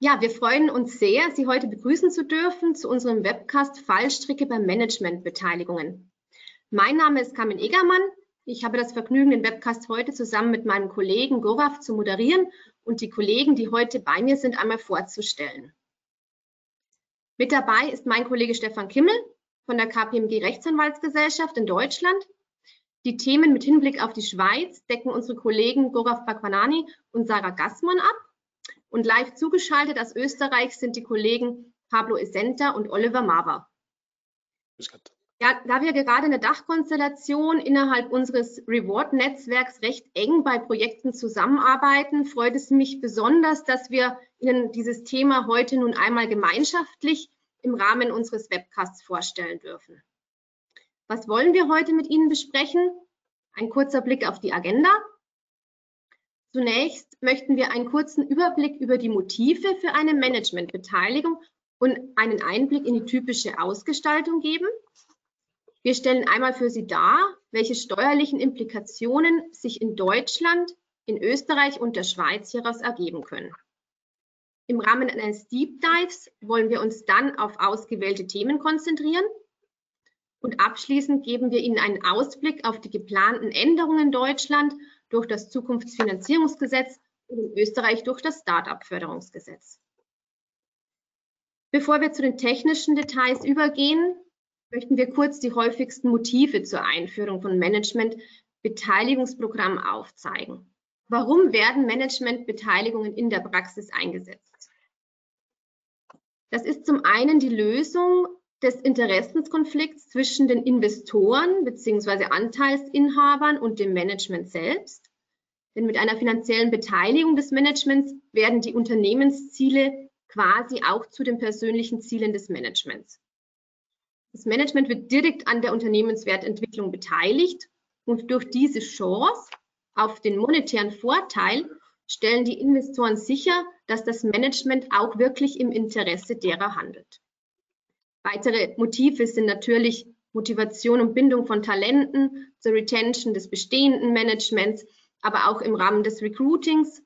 Ja, wir freuen uns sehr, Sie heute begrüßen zu dürfen zu unserem Webcast Fallstricke bei Managementbeteiligungen. Mein Name ist Carmen Egermann. Ich habe das Vergnügen, den Webcast heute zusammen mit meinem Kollegen Gorav zu moderieren und die Kollegen, die heute bei mir sind, einmal vorzustellen. Mit dabei ist mein Kollege Stefan Kimmel von der KPMG Rechtsanwaltsgesellschaft in Deutschland. Die Themen mit Hinblick auf die Schweiz decken unsere Kollegen Gorav Bakwanani und Sarah Gassmann ab. Und live zugeschaltet aus Österreich sind die Kollegen Pablo Esenta und Oliver Mava. Ja, da wir gerade in der Dachkonstellation innerhalb unseres Reward-Netzwerks recht eng bei Projekten zusammenarbeiten, freut es mich besonders, dass wir Ihnen dieses Thema heute nun einmal gemeinschaftlich im Rahmen unseres Webcasts vorstellen dürfen. Was wollen wir heute mit Ihnen besprechen? Ein kurzer Blick auf die Agenda, Zunächst möchten wir einen kurzen Überblick über die Motive für eine Managementbeteiligung und einen Einblick in die typische Ausgestaltung geben. Wir stellen einmal für Sie dar, welche steuerlichen Implikationen sich in Deutschland, in Österreich und der Schweiz hieraus ergeben können. Im Rahmen eines Deep Dives wollen wir uns dann auf ausgewählte Themen konzentrieren. Und abschließend geben wir Ihnen einen Ausblick auf die geplanten Änderungen in Deutschland durch das Zukunftsfinanzierungsgesetz und in Österreich durch das Start-up-Förderungsgesetz. Bevor wir zu den technischen Details übergehen, möchten wir kurz die häufigsten Motive zur Einführung von Management-Beteiligungsprogrammen aufzeigen. Warum werden Management-Beteiligungen in der Praxis eingesetzt? Das ist zum einen die Lösung des Interessenskonflikts zwischen den Investoren bzw. Anteilsinhabern und dem Management selbst. Denn mit einer finanziellen Beteiligung des Managements werden die Unternehmensziele quasi auch zu den persönlichen Zielen des Managements. Das Management wird direkt an der Unternehmenswertentwicklung beteiligt und durch diese Chance auf den monetären Vorteil stellen die Investoren sicher, dass das Management auch wirklich im Interesse derer handelt. Weitere Motive sind natürlich Motivation und Bindung von Talenten zur Retention des bestehenden Managements, aber auch im Rahmen des Recruitings.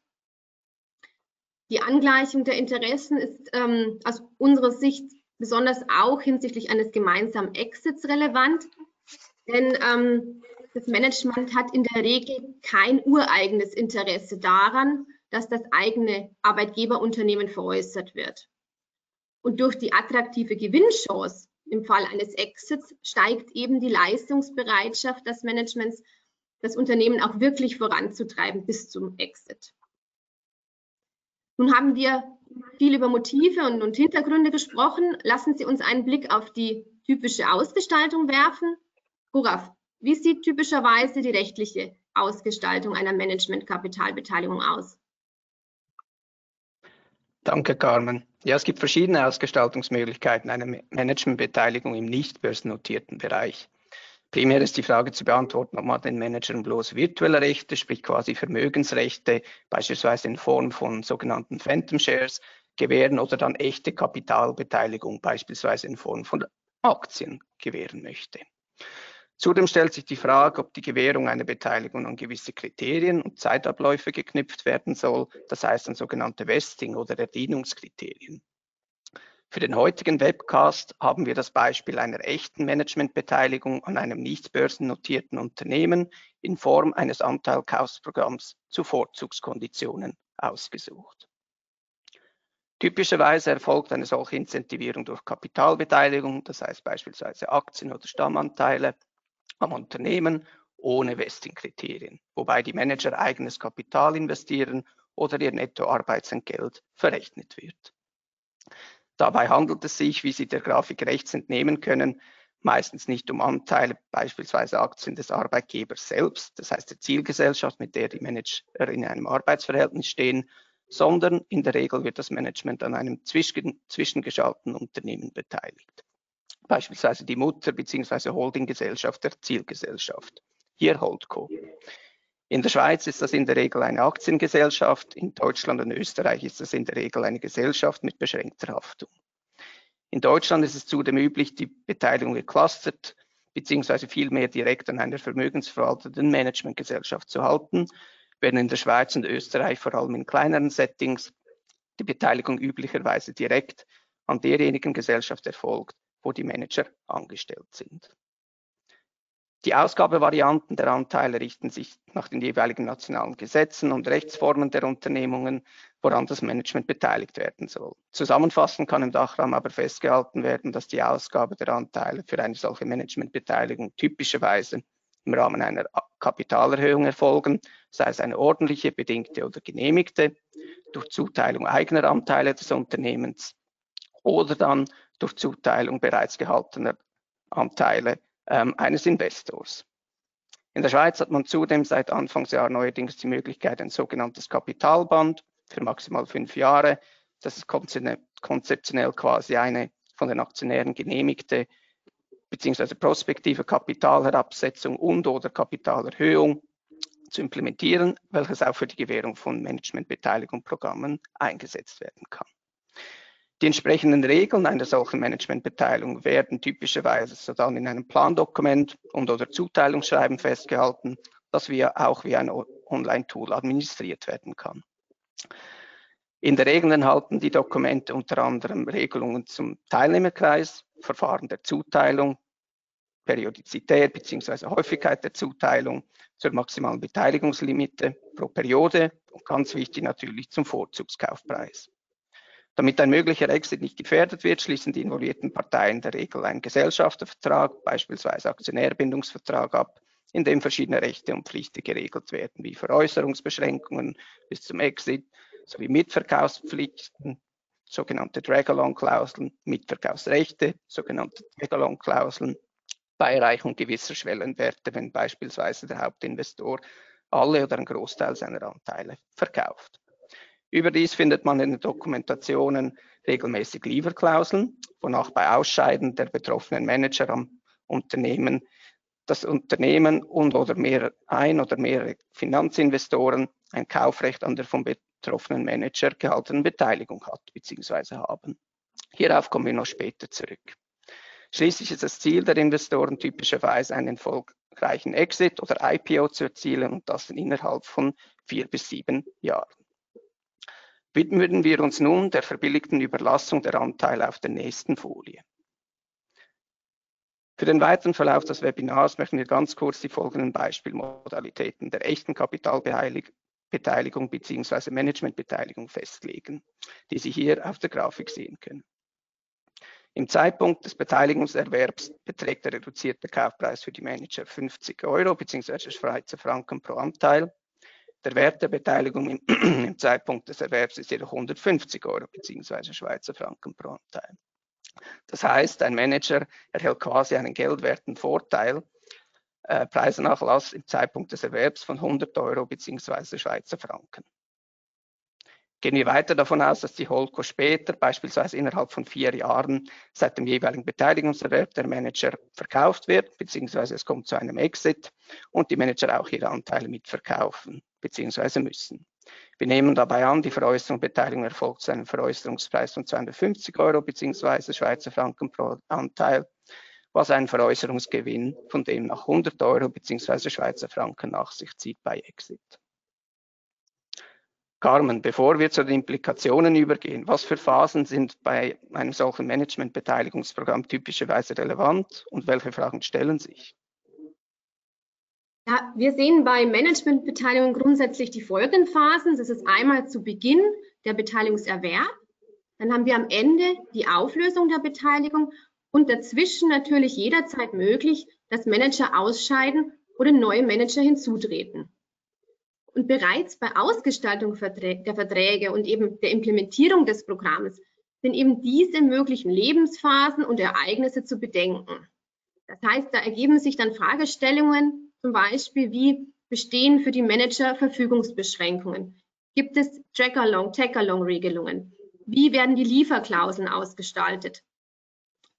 Die Angleichung der Interessen ist ähm, aus unserer Sicht besonders auch hinsichtlich eines gemeinsamen Exits relevant, denn ähm, das Management hat in der Regel kein ureigenes Interesse daran, dass das eigene Arbeitgeberunternehmen veräußert wird. Und durch die attraktive Gewinnchance im Fall eines Exits steigt eben die Leistungsbereitschaft des Managements, das Unternehmen auch wirklich voranzutreiben bis zum Exit. Nun haben wir viel über Motive und, und Hintergründe gesprochen. Lassen Sie uns einen Blick auf die typische Ausgestaltung werfen. Guraf, wie sieht typischerweise die rechtliche Ausgestaltung einer Management-Kapitalbeteiligung aus? Danke, Carmen. Ja, es gibt verschiedene Ausgestaltungsmöglichkeiten einer Managementbeteiligung im nicht börsennotierten Bereich. Primär ist die Frage zu beantworten, ob man den Managern bloß virtuelle Rechte, sprich quasi Vermögensrechte, beispielsweise in Form von sogenannten Phantom Shares, gewähren oder dann echte Kapitalbeteiligung, beispielsweise in Form von Aktien gewähren möchte. Zudem stellt sich die Frage, ob die Gewährung einer Beteiligung an gewisse Kriterien und Zeitabläufe geknüpft werden soll, das heißt an sogenannte Vesting- oder Erdienungskriterien. Für den heutigen Webcast haben wir das Beispiel einer echten Managementbeteiligung an einem nicht börsennotierten Unternehmen in Form eines Anteilkaufsprogramms zu Vorzugskonditionen ausgesucht. Typischerweise erfolgt eine solche Incentivierung durch Kapitalbeteiligung, das heißt beispielsweise Aktien oder Stammanteile am Unternehmen ohne Vesting-Kriterien, wobei die Manager eigenes Kapital investieren oder ihr Nettoarbeitsentgelt verrechnet wird. Dabei handelt es sich, wie Sie der Grafik rechts entnehmen können, meistens nicht um Anteile, beispielsweise Aktien des Arbeitgebers selbst, das heißt der Zielgesellschaft, mit der die Manager in einem Arbeitsverhältnis stehen, sondern in der Regel wird das Management an einem zwischengeschalteten Unternehmen beteiligt beispielsweise die Mutter- bzw. Holdinggesellschaft der Zielgesellschaft, hier Holdco. In der Schweiz ist das in der Regel eine Aktiengesellschaft, in Deutschland und Österreich ist das in der Regel eine Gesellschaft mit beschränkter Haftung. In Deutschland ist es zudem üblich, die Beteiligung geclustert bzw. vielmehr direkt an einer vermögensverwaltenden Managementgesellschaft zu halten, während in der Schweiz und Österreich vor allem in kleineren Settings die Beteiligung üblicherweise direkt an derjenigen Gesellschaft erfolgt, wo die Manager angestellt sind. Die Ausgabevarianten der Anteile richten sich nach den jeweiligen nationalen Gesetzen und Rechtsformen der Unternehmungen, woran das Management beteiligt werden soll. Zusammenfassend kann im Dachraum aber festgehalten werden, dass die Ausgabe der Anteile für eine solche Managementbeteiligung typischerweise im Rahmen einer Kapitalerhöhung erfolgen, sei es eine ordentliche, bedingte oder genehmigte, durch Zuteilung eigener Anteile des Unternehmens oder dann durch Zuteilung bereits gehaltener Anteile ähm, eines Investors. In der Schweiz hat man zudem seit Anfangsjahr neuerdings die Möglichkeit, ein sogenanntes Kapitalband für maximal fünf Jahre. Das ist konzeptionell quasi eine von den Aktionären genehmigte bzw. prospektive Kapitalherabsetzung und oder Kapitalerhöhung zu implementieren, welches auch für die Gewährung von Managementbeteiligungsprogrammen eingesetzt werden kann. Die entsprechenden Regeln einer solchen Managementbeteiligung werden typischerweise so dann in einem Plandokument und oder Zuteilungsschreiben festgehalten, das wir auch wie ein Online-Tool administriert werden kann. In der Regel enthalten die Dokumente unter anderem Regelungen zum Teilnehmerkreis, Verfahren der Zuteilung, Periodizität bzw. Häufigkeit der Zuteilung, zur maximalen Beteiligungslimite pro Periode und ganz wichtig natürlich zum Vorzugskaufpreis. Damit ein möglicher Exit nicht gefährdet wird, schließen die involvierten Parteien der Regel einen Gesellschaftervertrag, beispielsweise Aktionärbindungsvertrag ab, in dem verschiedene Rechte und Pflichten geregelt werden, wie Veräußerungsbeschränkungen bis zum Exit sowie Mitverkaufspflichten, sogenannte Drag-along-Klauseln, Mitverkaufsrechte, sogenannte Drag-along-Klauseln, Beireichung gewisser Schwellenwerte, wenn beispielsweise der Hauptinvestor alle oder einen Großteil seiner Anteile verkauft. Überdies findet man in den Dokumentationen regelmäßig Lieferklauseln, wonach bei Ausscheiden der betroffenen Manager am Unternehmen das Unternehmen und oder mehr, ein oder mehrere Finanzinvestoren ein Kaufrecht an der vom betroffenen Manager gehaltenen Beteiligung hat bzw. haben. Hierauf kommen wir noch später zurück. Schließlich ist das Ziel der Investoren typischerweise einen erfolgreichen Exit oder IPO zu erzielen und das innerhalb von vier bis sieben Jahren widmen wir uns nun der verbilligten Überlassung der Anteile auf der nächsten Folie. Für den weiteren Verlauf des Webinars möchten wir ganz kurz die folgenden Beispielmodalitäten der echten Kapitalbeteiligung bzw. Managementbeteiligung festlegen, die Sie hier auf der Grafik sehen können. Im Zeitpunkt des Beteiligungserwerbs beträgt der reduzierte Kaufpreis für die Manager 50 Euro bzw. Schweizer Franken pro Anteil der Wert der Beteiligung im, im Zeitpunkt des Erwerbs ist jedoch 150 Euro bzw. Schweizer Franken pro Anteil. Das heißt, ein Manager erhält quasi einen geldwerten Vorteil, äh, Preisnachlass im Zeitpunkt des Erwerbs von 100 Euro bzw. Schweizer Franken. Gehen wir weiter davon aus, dass die Holco später, beispielsweise innerhalb von vier Jahren, seit dem jeweiligen Beteiligungserwerb der Manager verkauft wird, beziehungsweise es kommt zu einem Exit und die Manager auch ihre Anteile mitverkaufen, beziehungsweise müssen. Wir nehmen dabei an, die Veräußerung Beteiligung erfolgt zu einem Veräußerungspreis von 250 Euro beziehungsweise Schweizer Franken pro Anteil, was einen Veräußerungsgewinn von dem nach 100 Euro beziehungsweise Schweizer Franken nach sich zieht bei Exit. Carmen, bevor wir zu den Implikationen übergehen, was für Phasen sind bei einem solchen Management-Beteiligungsprogramm typischerweise relevant und welche Fragen stellen sich? Ja, wir sehen bei Managementbeteiligung grundsätzlich die folgenden Phasen. Das ist einmal zu Beginn der Beteiligungserwerb, dann haben wir am Ende die Auflösung der Beteiligung und dazwischen natürlich jederzeit möglich, dass Manager ausscheiden oder neue Manager hinzutreten. Und bereits bei Ausgestaltung der Verträge und eben der Implementierung des Programms sind eben diese möglichen Lebensphasen und Ereignisse zu bedenken. Das heißt, da ergeben sich dann Fragestellungen, zum Beispiel wie bestehen für die Manager Verfügungsbeschränkungen? Gibt es Track-along, Tag-along-Regelungen? Wie werden die Lieferklauseln ausgestaltet?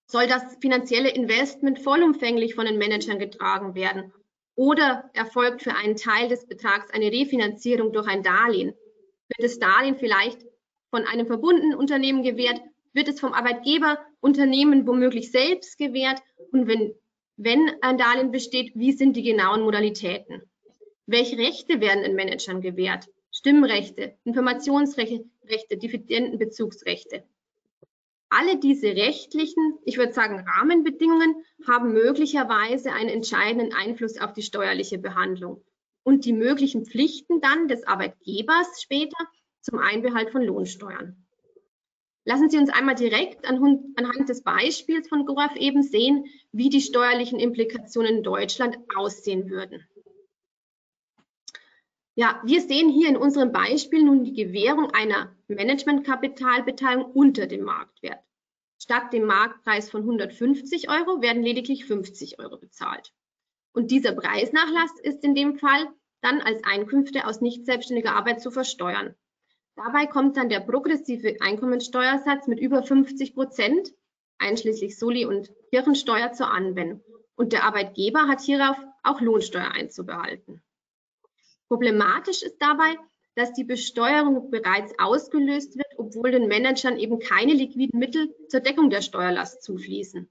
Soll das finanzielle Investment vollumfänglich von den Managern getragen werden oder erfolgt für einen Teil des Betrags eine Refinanzierung durch ein Darlehen. Wird das Darlehen vielleicht von einem verbundenen Unternehmen gewährt? Wird es vom Arbeitgeberunternehmen womöglich selbst gewährt? Und wenn, wenn ein Darlehen besteht, wie sind die genauen Modalitäten? Welche Rechte werden den Managern gewährt? Stimmrechte, Informationsrechte, Dividendenbezugsrechte. Alle diese rechtlichen, ich würde sagen Rahmenbedingungen, haben möglicherweise einen entscheidenden Einfluss auf die steuerliche Behandlung und die möglichen Pflichten dann des Arbeitgebers später zum Einbehalt von Lohnsteuern. Lassen Sie uns einmal direkt anhand des Beispiels von GORAF eben sehen, wie die steuerlichen Implikationen in Deutschland aussehen würden. Ja, wir sehen hier in unserem Beispiel nun die Gewährung einer Managementkapitalbeteiligung unter dem Marktwert. Statt dem Marktpreis von 150 Euro werden lediglich 50 Euro bezahlt. Und dieser Preisnachlass ist in dem Fall dann als Einkünfte aus nicht selbstständiger Arbeit zu versteuern. Dabei kommt dann der progressive Einkommensteuersatz mit über 50 Prozent, einschließlich Soli- und Kirchensteuer, zur Anwendung. Und der Arbeitgeber hat hierauf auch Lohnsteuer einzubehalten. Problematisch ist dabei, dass die Besteuerung bereits ausgelöst wird, obwohl den Managern eben keine liquiden Mittel zur Deckung der Steuerlast zufließen.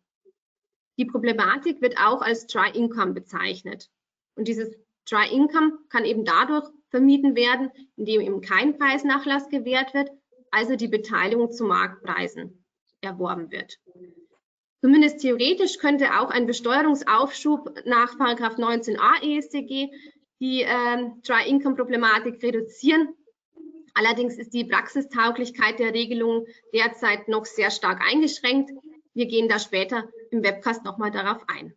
Die Problematik wird auch als Dry Income bezeichnet. Und dieses Dry Income kann eben dadurch vermieden werden, indem eben kein Preisnachlass gewährt wird, also die Beteiligung zu Marktpreisen erworben wird. Zumindest theoretisch könnte auch ein Besteuerungsaufschub nach 19a EStG die äh, Dry-Income-Problematik reduzieren. Allerdings ist die Praxistauglichkeit der Regelung derzeit noch sehr stark eingeschränkt. Wir gehen da später im Webcast nochmal darauf ein.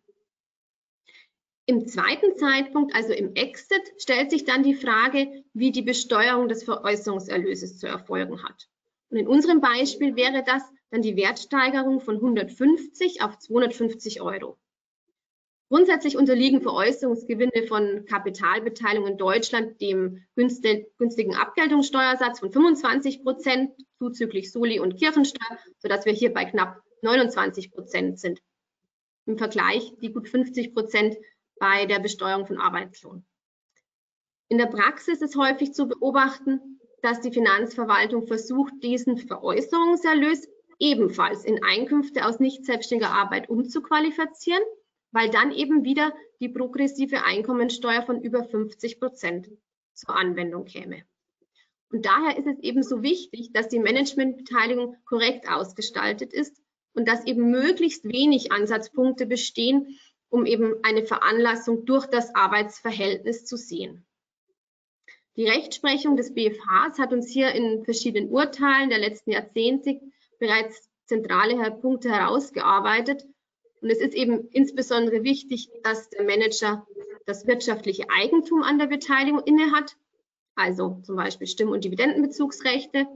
Im zweiten Zeitpunkt, also im Exit, stellt sich dann die Frage, wie die Besteuerung des Veräußerungserlöses zu erfolgen hat. Und in unserem Beispiel wäre das dann die Wertsteigerung von 150 auf 250 Euro. Grundsätzlich unterliegen Veräußerungsgewinne von Kapitalbeteiligung in Deutschland dem günstigen Abgeltungssteuersatz von 25 Prozent zuzüglich Soli- und Kirchensteuer, sodass wir hier bei knapp 29 Prozent sind. Im Vergleich die gut 50 Prozent bei der Besteuerung von Arbeitslohn. In der Praxis ist häufig zu beobachten, dass die Finanzverwaltung versucht, diesen Veräußerungserlös ebenfalls in Einkünfte aus nicht selbstständiger Arbeit umzuqualifizieren weil dann eben wieder die progressive Einkommensteuer von über 50 Prozent zur Anwendung käme. Und daher ist es eben so wichtig, dass die Managementbeteiligung korrekt ausgestaltet ist und dass eben möglichst wenig Ansatzpunkte bestehen, um eben eine Veranlassung durch das Arbeitsverhältnis zu sehen. Die Rechtsprechung des BFHs hat uns hier in verschiedenen Urteilen der letzten Jahrzehnte bereits zentrale Punkte herausgearbeitet, und es ist eben insbesondere wichtig, dass der Manager das wirtschaftliche Eigentum an der Beteiligung innehat, also zum Beispiel Stimm- und Dividendenbezugsrechte.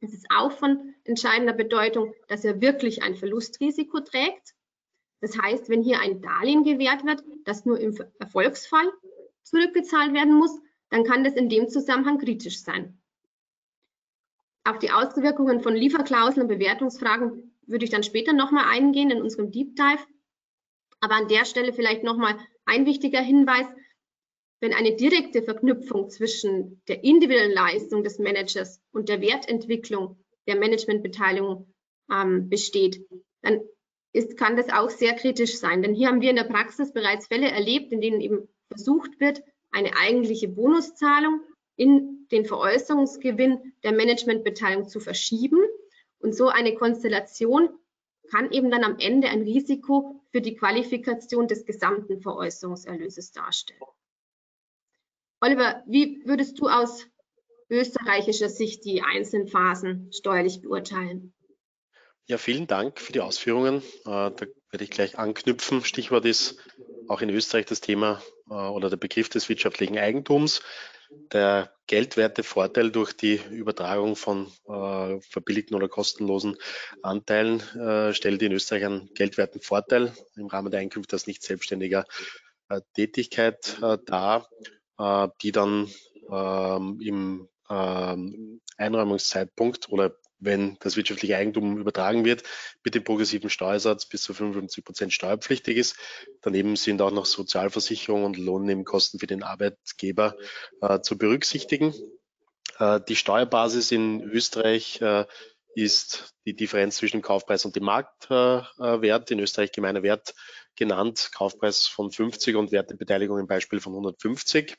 Es ist auch von entscheidender Bedeutung, dass er wirklich ein Verlustrisiko trägt. Das heißt, wenn hier ein Darlehen gewährt wird, das nur im Erfolgsfall zurückgezahlt werden muss, dann kann das in dem Zusammenhang kritisch sein. Auf die Auswirkungen von Lieferklauseln und Bewertungsfragen würde ich dann später nochmal eingehen in unserem Deep Dive. Aber an der Stelle vielleicht nochmal ein wichtiger Hinweis. Wenn eine direkte Verknüpfung zwischen der individuellen Leistung des Managers und der Wertentwicklung der Managementbeteiligung ähm, besteht, dann ist, kann das auch sehr kritisch sein. Denn hier haben wir in der Praxis bereits Fälle erlebt, in denen eben versucht wird, eine eigentliche Bonuszahlung in den Veräußerungsgewinn der Managementbeteiligung zu verschieben und so eine Konstellation kann eben dann am Ende ein Risiko für die Qualifikation des gesamten Veräußerungserlöses darstellen. Oliver, wie würdest du aus österreichischer Sicht die einzelnen Phasen steuerlich beurteilen? Ja, vielen Dank für die Ausführungen. Äh, da werde ich gleich anknüpfen. Stichwort ist auch in Österreich das Thema äh, oder der Begriff des wirtschaftlichen Eigentums. Der Geldwertevorteil durch die Übertragung von äh, verbilligten oder kostenlosen Anteilen stellt in Österreich einen geldwerten Vorteil im Rahmen der Einkünfte aus nicht selbstständiger Tätigkeit dar, die dann ähm, im ähm, Einräumungszeitpunkt oder wenn das wirtschaftliche Eigentum übertragen wird, mit dem progressiven Steuersatz bis zu 55 Prozent steuerpflichtig ist. Daneben sind auch noch Sozialversicherung und Lohnnebenkosten für den Arbeitgeber äh, zu berücksichtigen. Äh, die Steuerbasis in Österreich äh, ist die Differenz zwischen Kaufpreis und dem Marktwert. in Österreich gemeiner Wert genannt, Kaufpreis von 50 und Wertebeteiligung im Beispiel von 150.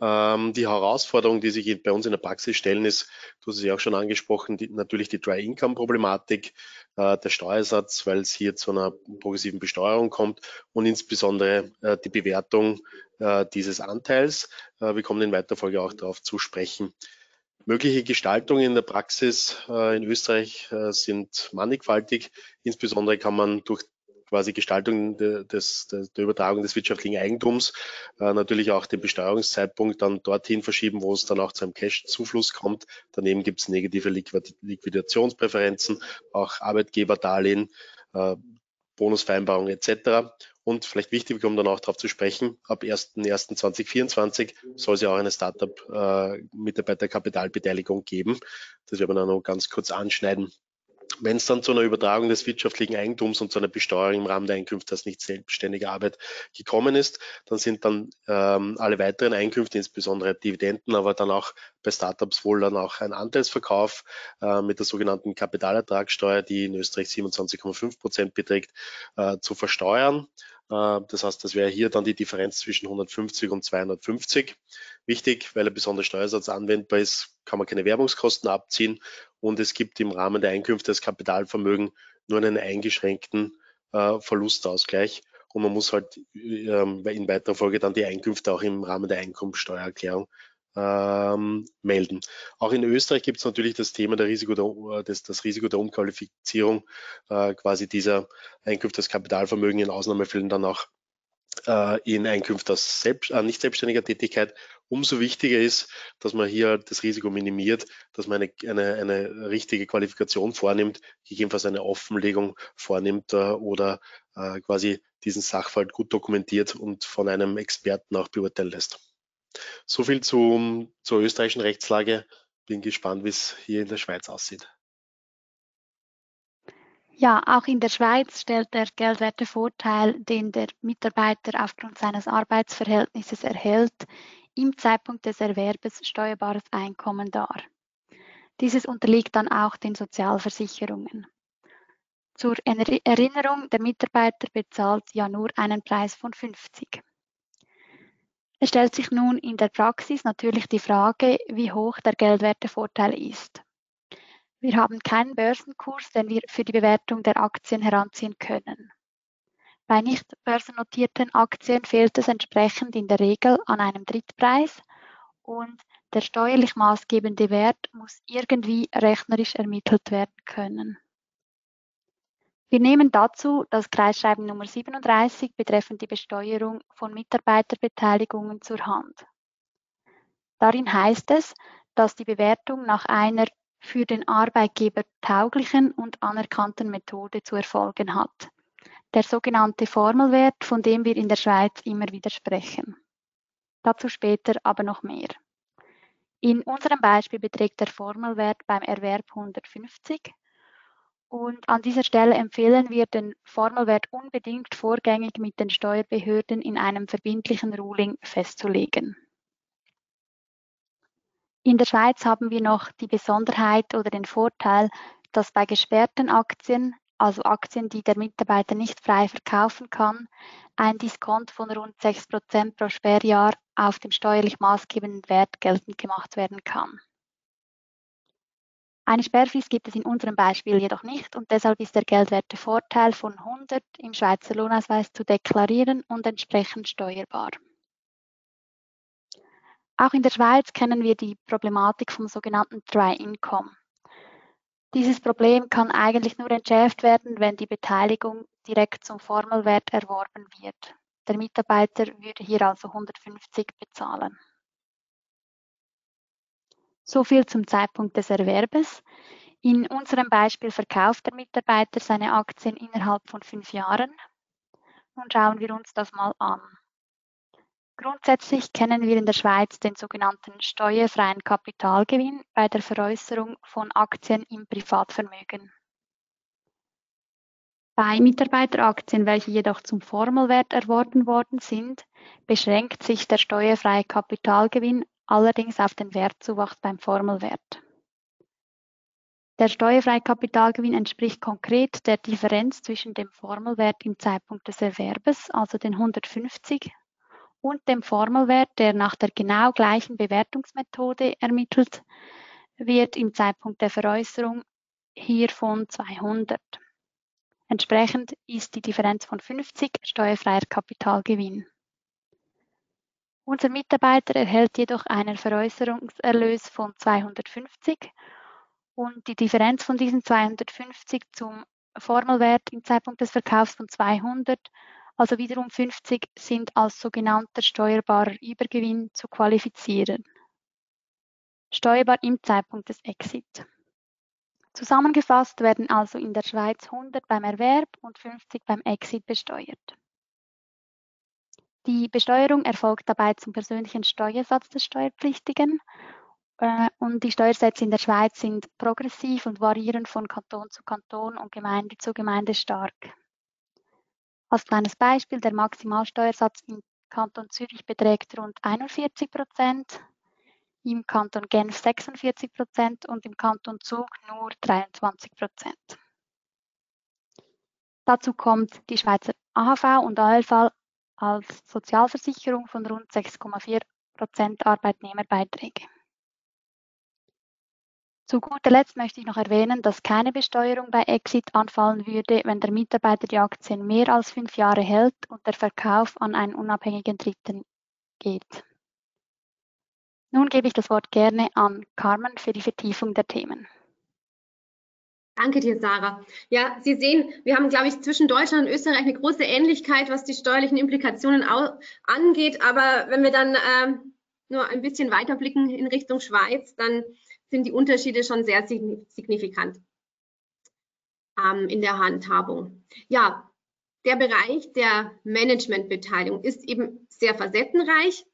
Ähm, die Herausforderung, die sich bei uns in der Praxis stellen, ist, du hast es ja auch schon angesprochen, die, natürlich die Dry-Income-Problematik, äh, der Steuersatz, weil es hier zu einer progressiven Besteuerung kommt und insbesondere äh, die Bewertung äh, dieses Anteils. Äh, wir kommen in weiterer Folge auch darauf zu sprechen. Mögliche Gestaltungen in der Praxis äh, in Österreich äh, sind mannigfaltig. Insbesondere kann man durch quasi Gestaltung des, der, der Übertragung des wirtschaftlichen Eigentums äh, natürlich auch den Besteuerungszeitpunkt dann dorthin verschieben, wo es dann auch zu einem Cash-Zufluss kommt. Daneben gibt es negative Liquidationspräferenzen, auch Arbeitgeberdarlehen, äh, Bonusvereinbarungen etc. Und vielleicht wichtig, um dann auch darauf zu sprechen, ab 1.1.2024 soll es ja auch eine Startup-Mitarbeiterkapitalbeteiligung äh, geben. Das werden wir dann noch ganz kurz anschneiden. Wenn es dann zu einer Übertragung des wirtschaftlichen Eigentums und zu einer Besteuerung im Rahmen der Einkünfte als nicht selbstständige Arbeit gekommen ist, dann sind dann ähm, alle weiteren Einkünfte, insbesondere Dividenden, aber dann auch bei Startups wohl dann auch ein Anteilsverkauf äh, mit der sogenannten Kapitalertragssteuer, die in Österreich 27,5 Prozent beträgt, äh, zu versteuern. Äh, das heißt, das wäre hier dann die Differenz zwischen 150 und 250. Wichtig, weil ein besonderer Steuersatz anwendbar ist, kann man keine Werbungskosten abziehen und es gibt im Rahmen der Einkünfte des Kapitalvermögen nur einen eingeschränkten äh, Verlustausgleich und man muss halt ähm, in weiterer Folge dann die Einkünfte auch im Rahmen der Einkommensteuererklärung ähm, melden. Auch in Österreich gibt es natürlich das Thema der Risiko der, das, das Risiko der Umqualifizierung äh, quasi dieser Einkünfte des Kapitalvermögen in Ausnahmefällen dann auch äh, in Einkünfte aus selbst, äh, nicht selbstständiger Tätigkeit. Umso wichtiger ist, dass man hier das Risiko minimiert, dass man eine, eine, eine richtige Qualifikation vornimmt, gegebenenfalls eine Offenlegung vornimmt äh, oder äh, quasi diesen Sachverhalt gut dokumentiert und von einem Experten auch beurteilen lässt. So viel zum, zur österreichischen Rechtslage. Bin gespannt, wie es hier in der Schweiz aussieht. Ja, auch in der Schweiz stellt der Geldwertevorteil, den der Mitarbeiter aufgrund seines Arbeitsverhältnisses erhält, im Zeitpunkt des Erwerbes steuerbares Einkommen dar. Dieses unterliegt dann auch den Sozialversicherungen. Zur Erinnerung, der Mitarbeiter bezahlt ja nur einen Preis von 50. Es stellt sich nun in der Praxis natürlich die Frage, wie hoch der Geldwertevorteil ist. Wir haben keinen Börsenkurs, den wir für die Bewertung der Aktien heranziehen können. Bei nicht börsennotierten Aktien fehlt es entsprechend in der Regel an einem Drittpreis und der steuerlich maßgebende Wert muss irgendwie rechnerisch ermittelt werden können. Wir nehmen dazu das Kreisschreiben Nummer 37 betreffend die Besteuerung von Mitarbeiterbeteiligungen zur Hand. Darin heißt es, dass die Bewertung nach einer für den Arbeitgeber tauglichen und anerkannten Methode zu erfolgen hat. Der sogenannte Formelwert, von dem wir in der Schweiz immer wieder sprechen. Dazu später aber noch mehr. In unserem Beispiel beträgt der Formelwert beim Erwerb 150 und an dieser Stelle empfehlen wir den Formelwert unbedingt vorgängig mit den Steuerbehörden in einem verbindlichen Ruling festzulegen. In der Schweiz haben wir noch die Besonderheit oder den Vorteil, dass bei gesperrten Aktien, also Aktien, die der Mitarbeiter nicht frei verkaufen kann, ein Diskont von rund 6% pro Sperrjahr auf dem steuerlich maßgebenden Wert geltend gemacht werden kann. Eine Sperrfrist gibt es in unserem Beispiel jedoch nicht und deshalb ist der Geldwertevorteil von 100 im Schweizer Lohnausweis zu deklarieren und entsprechend steuerbar. Auch in der Schweiz kennen wir die Problematik vom sogenannten Dry Income. Dieses Problem kann eigentlich nur entschärft werden, wenn die Beteiligung direkt zum Formelwert erworben wird. Der Mitarbeiter würde hier also 150 bezahlen. So viel zum Zeitpunkt des Erwerbes. In unserem Beispiel verkauft der Mitarbeiter seine Aktien innerhalb von fünf Jahren. Nun schauen wir uns das mal an. Grundsätzlich kennen wir in der Schweiz den sogenannten steuerfreien Kapitalgewinn bei der Veräußerung von Aktien im Privatvermögen. Bei Mitarbeiteraktien, welche jedoch zum Formelwert erworben worden sind, beschränkt sich der steuerfreie Kapitalgewinn allerdings auf den Wertzuwachs beim Formelwert. Der steuerfreie Kapitalgewinn entspricht konkret der Differenz zwischen dem Formelwert im Zeitpunkt des Erwerbes, also den 150, und dem Formelwert, der nach der genau gleichen Bewertungsmethode ermittelt wird im Zeitpunkt der Veräußerung hier von 200. Entsprechend ist die Differenz von 50 steuerfreier Kapitalgewinn. Unser Mitarbeiter erhält jedoch einen Veräußerungserlös von 250 und die Differenz von diesen 250 zum Formelwert im Zeitpunkt des Verkaufs von 200, also wiederum 50, sind als sogenannter steuerbarer Übergewinn zu qualifizieren. Steuerbar im Zeitpunkt des Exit. Zusammengefasst werden also in der Schweiz 100 beim Erwerb und 50 beim Exit besteuert. Die Besteuerung erfolgt dabei zum persönlichen Steuersatz des Steuerpflichtigen äh, und die Steuersätze in der Schweiz sind progressiv und variieren von Kanton zu Kanton und Gemeinde zu Gemeinde stark. Als kleines Beispiel, der Maximalsteuersatz im Kanton Zürich beträgt rund 41 Prozent, im Kanton Genf 46 Prozent und im Kanton Zug nur 23 Prozent. Dazu kommt die Schweizer AHV und ALV als Sozialversicherung von rund 6,4 Prozent Arbeitnehmerbeiträge. Zu guter Letzt möchte ich noch erwähnen, dass keine Besteuerung bei Exit anfallen würde, wenn der Mitarbeiter die Aktien mehr als fünf Jahre hält und der Verkauf an einen unabhängigen Dritten geht. Nun gebe ich das Wort gerne an Carmen für die Vertiefung der Themen. Danke dir, Sarah. Ja, Sie sehen, wir haben, glaube ich, zwischen Deutschland und Österreich eine große Ähnlichkeit, was die steuerlichen Implikationen angeht. Aber wenn wir dann äh, nur ein bisschen weiter blicken in Richtung Schweiz, dann sind die Unterschiede schon sehr signifikant ähm, in der Handhabung. Ja, der Bereich der Managementbeteiligung ist eben sehr facettenreich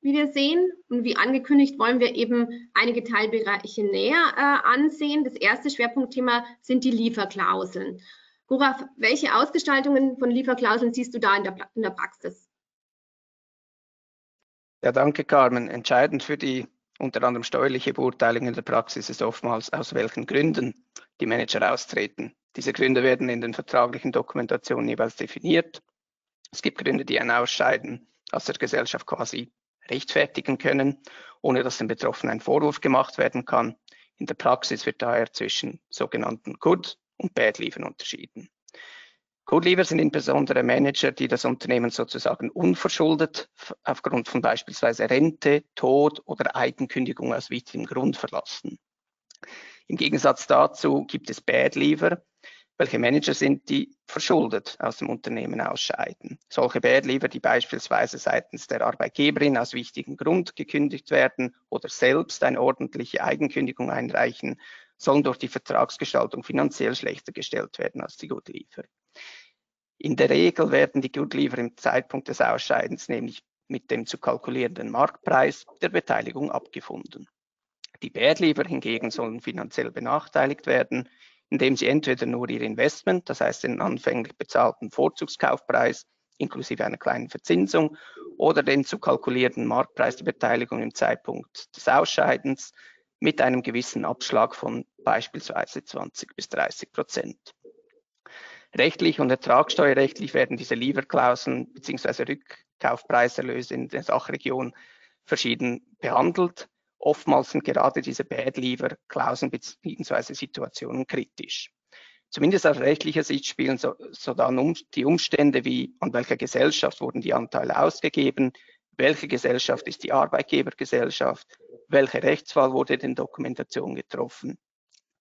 wie wir sehen. Und wie angekündigt wollen wir eben einige Teilbereiche näher äh, ansehen. Das erste Schwerpunktthema sind die Lieferklauseln. Guraf, welche Ausgestaltungen von Lieferklauseln siehst du da in der, in der Praxis? Ja, danke, Carmen. Entscheidend für die unter anderem steuerliche Beurteilung in der Praxis ist oftmals, aus welchen Gründen die Manager austreten. Diese Gründe werden in den vertraglichen Dokumentationen jeweils definiert. Es gibt Gründe, die ein Ausscheiden aus der Gesellschaft quasi rechtfertigen können, ohne dass dem Betroffenen ein Vorwurf gemacht werden kann. In der Praxis wird daher zwischen sogenannten Good- und Bad-Leavern unterschieden. Good-Leaver sind insbesondere Manager, die das Unternehmen sozusagen unverschuldet aufgrund von beispielsweise Rente, Tod oder Eigenkündigung aus wichtigem Grund verlassen. Im Gegensatz dazu gibt es Bad-Leaver, welche Manager sind, die verschuldet aus dem Unternehmen ausscheiden. Solche Badleaver, die beispielsweise seitens der Arbeitgeberin aus wichtigem Grund gekündigt werden oder selbst eine ordentliche Eigenkündigung einreichen, sollen durch die Vertragsgestaltung finanziell schlechter gestellt werden als die Goodleaver. In der Regel werden die Goodleaver im Zeitpunkt des Ausscheidens nämlich mit dem zu kalkulierenden Marktpreis der Beteiligung abgefunden. Die Badleaver hingegen sollen finanziell benachteiligt werden, indem sie entweder nur ihr Investment, das heißt den anfänglich bezahlten Vorzugskaufpreis inklusive einer kleinen Verzinsung oder den zu kalkulierenden Marktpreis der Beteiligung im Zeitpunkt des Ausscheidens mit einem gewissen Abschlag von beispielsweise 20 bis 30 Prozent. Rechtlich und ertragssteuerrechtlich werden diese Lieferklauseln bzw. Rückkaufpreiserlöse in der Sachregion verschieden behandelt. Oftmals sind gerade diese Bad-Lever-Klauseln bzw. Situationen kritisch. Zumindest aus rechtlicher Sicht spielen so, so dann um, die Umstände wie an welcher Gesellschaft wurden die Anteile ausgegeben, welche Gesellschaft ist die Arbeitgebergesellschaft, welche Rechtswahl wurde in Dokumentation getroffen,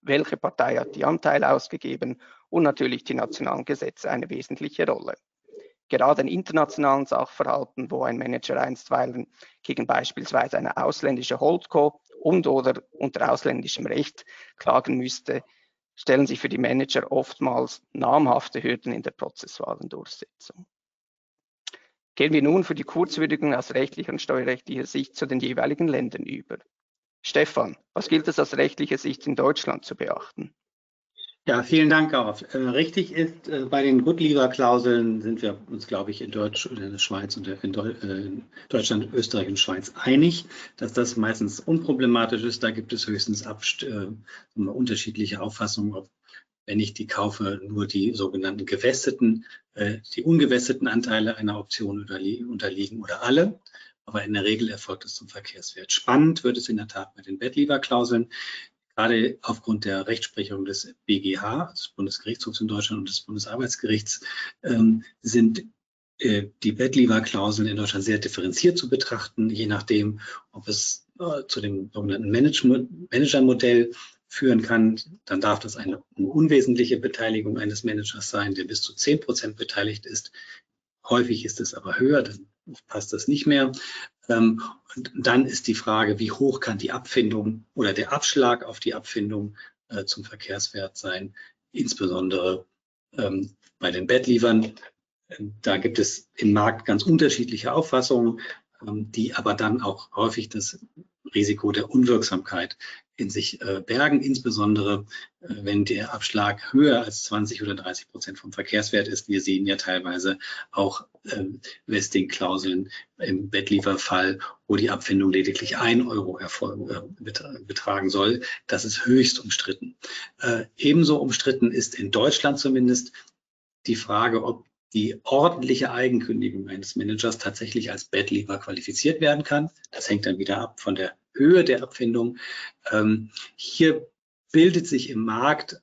welche Partei hat die Anteile ausgegeben und natürlich die nationalen Gesetze eine wesentliche Rolle gerade in internationalen Sachverhalten, wo ein Manager einstweilen gegen beispielsweise eine ausländische Holdco und oder unter ausländischem Recht klagen müsste, stellen sich für die Manager oftmals namhafte Hürden in der prozessualen Durchsetzung. Gehen wir nun für die Kurzwürdigung aus rechtlicher und steuerrechtlicher Sicht zu den jeweiligen Ländern über. Stefan, was gilt es aus rechtlicher Sicht in Deutschland zu beachten? Ja, vielen Dank auch. Äh, richtig ist, äh, bei den Good-Leaver-Klauseln sind wir uns, glaube ich, in, Deutsch, in der Schweiz und äh, in, Deutschland, Österreich und Schweiz einig, dass das meistens unproblematisch ist. Da gibt es höchstens unterschiedliche Auffassungen, ob wenn ich die kaufe, nur die sogenannten gewässeten, äh, die ungewässeten Anteile einer Option unterliegen oder alle. Aber in der Regel erfolgt es zum Verkehrswert. Spannend wird es in der Tat mit den Bettlieber-Klauseln. Gerade aufgrund der Rechtsprechung des BGH, des Bundesgerichtshofs in Deutschland und des Bundesarbeitsgerichts, ähm, sind äh, die Bettlieber-Klauseln in Deutschland sehr differenziert zu betrachten, je nachdem, ob es äh, zu dem sogenannten Manager-Modell führen kann, dann darf das eine unwesentliche Beteiligung eines Managers sein, der bis zu 10 Prozent beteiligt ist. Häufig ist es aber höher, dann passt das nicht mehr. Ähm, und dann ist die Frage, wie hoch kann die Abfindung oder der Abschlag auf die Abfindung äh, zum Verkehrswert sein, insbesondere ähm, bei den Bettliefern. Da gibt es im Markt ganz unterschiedliche Auffassungen, ähm, die aber dann auch häufig das Risiko der Unwirksamkeit in sich äh, bergen, insbesondere äh, wenn der Abschlag höher als 20 oder 30 Prozent vom Verkehrswert ist. Wir sehen ja teilweise auch ähm, Vesting-Klauseln im Bettlieferfall, wo die Abfindung lediglich ein Euro erfolg, äh, betragen soll. Das ist höchst umstritten. Äh, ebenso umstritten ist in Deutschland zumindest die Frage, ob die ordentliche Eigenkündigung eines Managers tatsächlich als Bad qualifiziert werden kann. Das hängt dann wieder ab von der Höhe der Abfindung. Ähm, hier bildet sich im Markt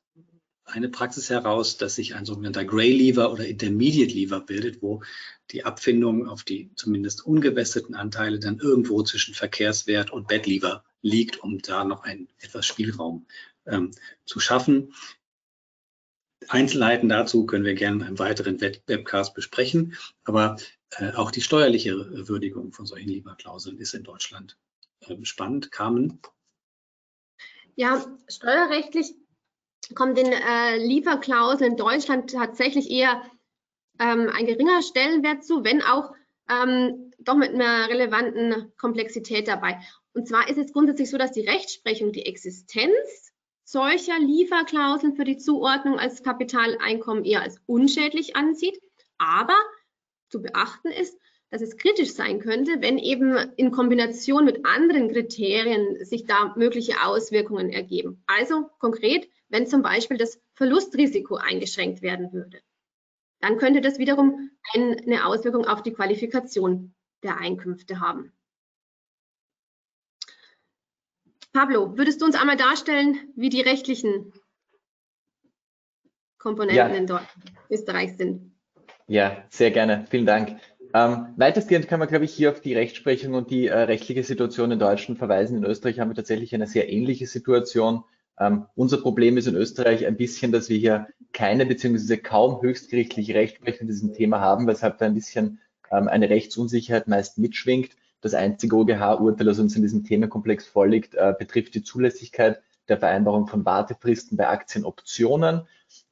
eine Praxis heraus, dass sich ein sogenannter Gray Lever oder Intermediate Lever bildet, wo die Abfindung auf die zumindest ungewässerten Anteile dann irgendwo zwischen Verkehrswert und Bad Lever liegt, um da noch einen etwas Spielraum ähm, zu schaffen. Einzelheiten dazu können wir gerne in einem weiteren Webcast besprechen. Aber äh, auch die steuerliche Würdigung von solchen Lieferklauseln ist in Deutschland spannend. Carmen? Ja, steuerrechtlich kommt den äh, Lieferklauseln in Deutschland tatsächlich eher ähm, ein geringer Stellenwert zu, wenn auch ähm, doch mit einer relevanten Komplexität dabei. Und zwar ist es grundsätzlich so, dass die Rechtsprechung die Existenz solcher Lieferklauseln für die Zuordnung als Kapitaleinkommen eher als unschädlich ansieht. Aber zu beachten ist, dass es kritisch sein könnte, wenn eben in Kombination mit anderen Kriterien sich da mögliche Auswirkungen ergeben. Also konkret, wenn zum Beispiel das Verlustrisiko eingeschränkt werden würde. Dann könnte das wiederum eine Auswirkung auf die Qualifikation der Einkünfte haben. Pablo, würdest du uns einmal darstellen, wie die rechtlichen Komponenten ja. in Österreich sind? Ja, sehr gerne. Vielen Dank. Ähm, weitestgehend kann man, glaube ich, hier auf die Rechtsprechung und die äh, rechtliche Situation in Deutschland verweisen. In Österreich haben wir tatsächlich eine sehr ähnliche Situation. Ähm, unser Problem ist in Österreich ein bisschen, dass wir hier keine beziehungsweise kaum höchstgerichtliche Rechtsprechung in diesem Thema haben, weshalb da ein bisschen ähm, eine Rechtsunsicherheit meist mitschwingt. Das einzige OGH-Urteil, das uns in diesem Themenkomplex vorliegt, äh, betrifft die Zulässigkeit der Vereinbarung von Wartefristen bei Aktienoptionen,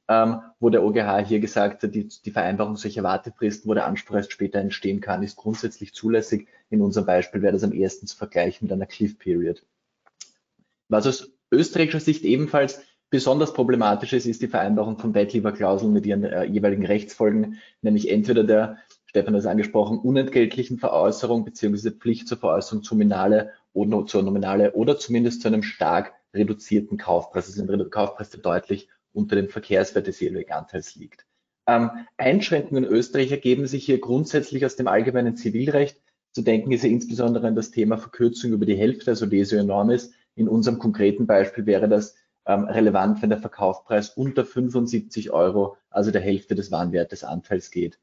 ähm, wo der OGH hier gesagt hat, die, die Vereinbarung solcher Wartefristen, wo der Anspruch erst später entstehen kann, ist grundsätzlich zulässig. In unserem Beispiel wäre das am ersten zu vergleichen mit einer Cliff Period. Was aus österreichischer Sicht ebenfalls besonders problematisch ist, ist die Vereinbarung von Beitlever-Klauseln mit ihren äh, jeweiligen Rechtsfolgen, nämlich entweder der Stefan hat es angesprochen, unentgeltlichen Veräußerung bzw. Pflicht zur Veräußerung zur Nominale oder zur Nominale oder zumindest zu einem stark reduzierten Kaufpreis, also ein Kaufpreis, der deutlich unter dem Verkehrswert des jeweiligen Anteils liegt. Ähm, Einschränkungen in Österreich ergeben sich hier grundsätzlich aus dem allgemeinen Zivilrecht. Zu denken ist ja insbesondere an das Thema Verkürzung über die Hälfte, also Lesio enormis. In unserem konkreten Beispiel wäre das ähm, relevant, wenn der Verkaufspreis unter 75 Euro, also der Hälfte des Warenwertesanteils geht.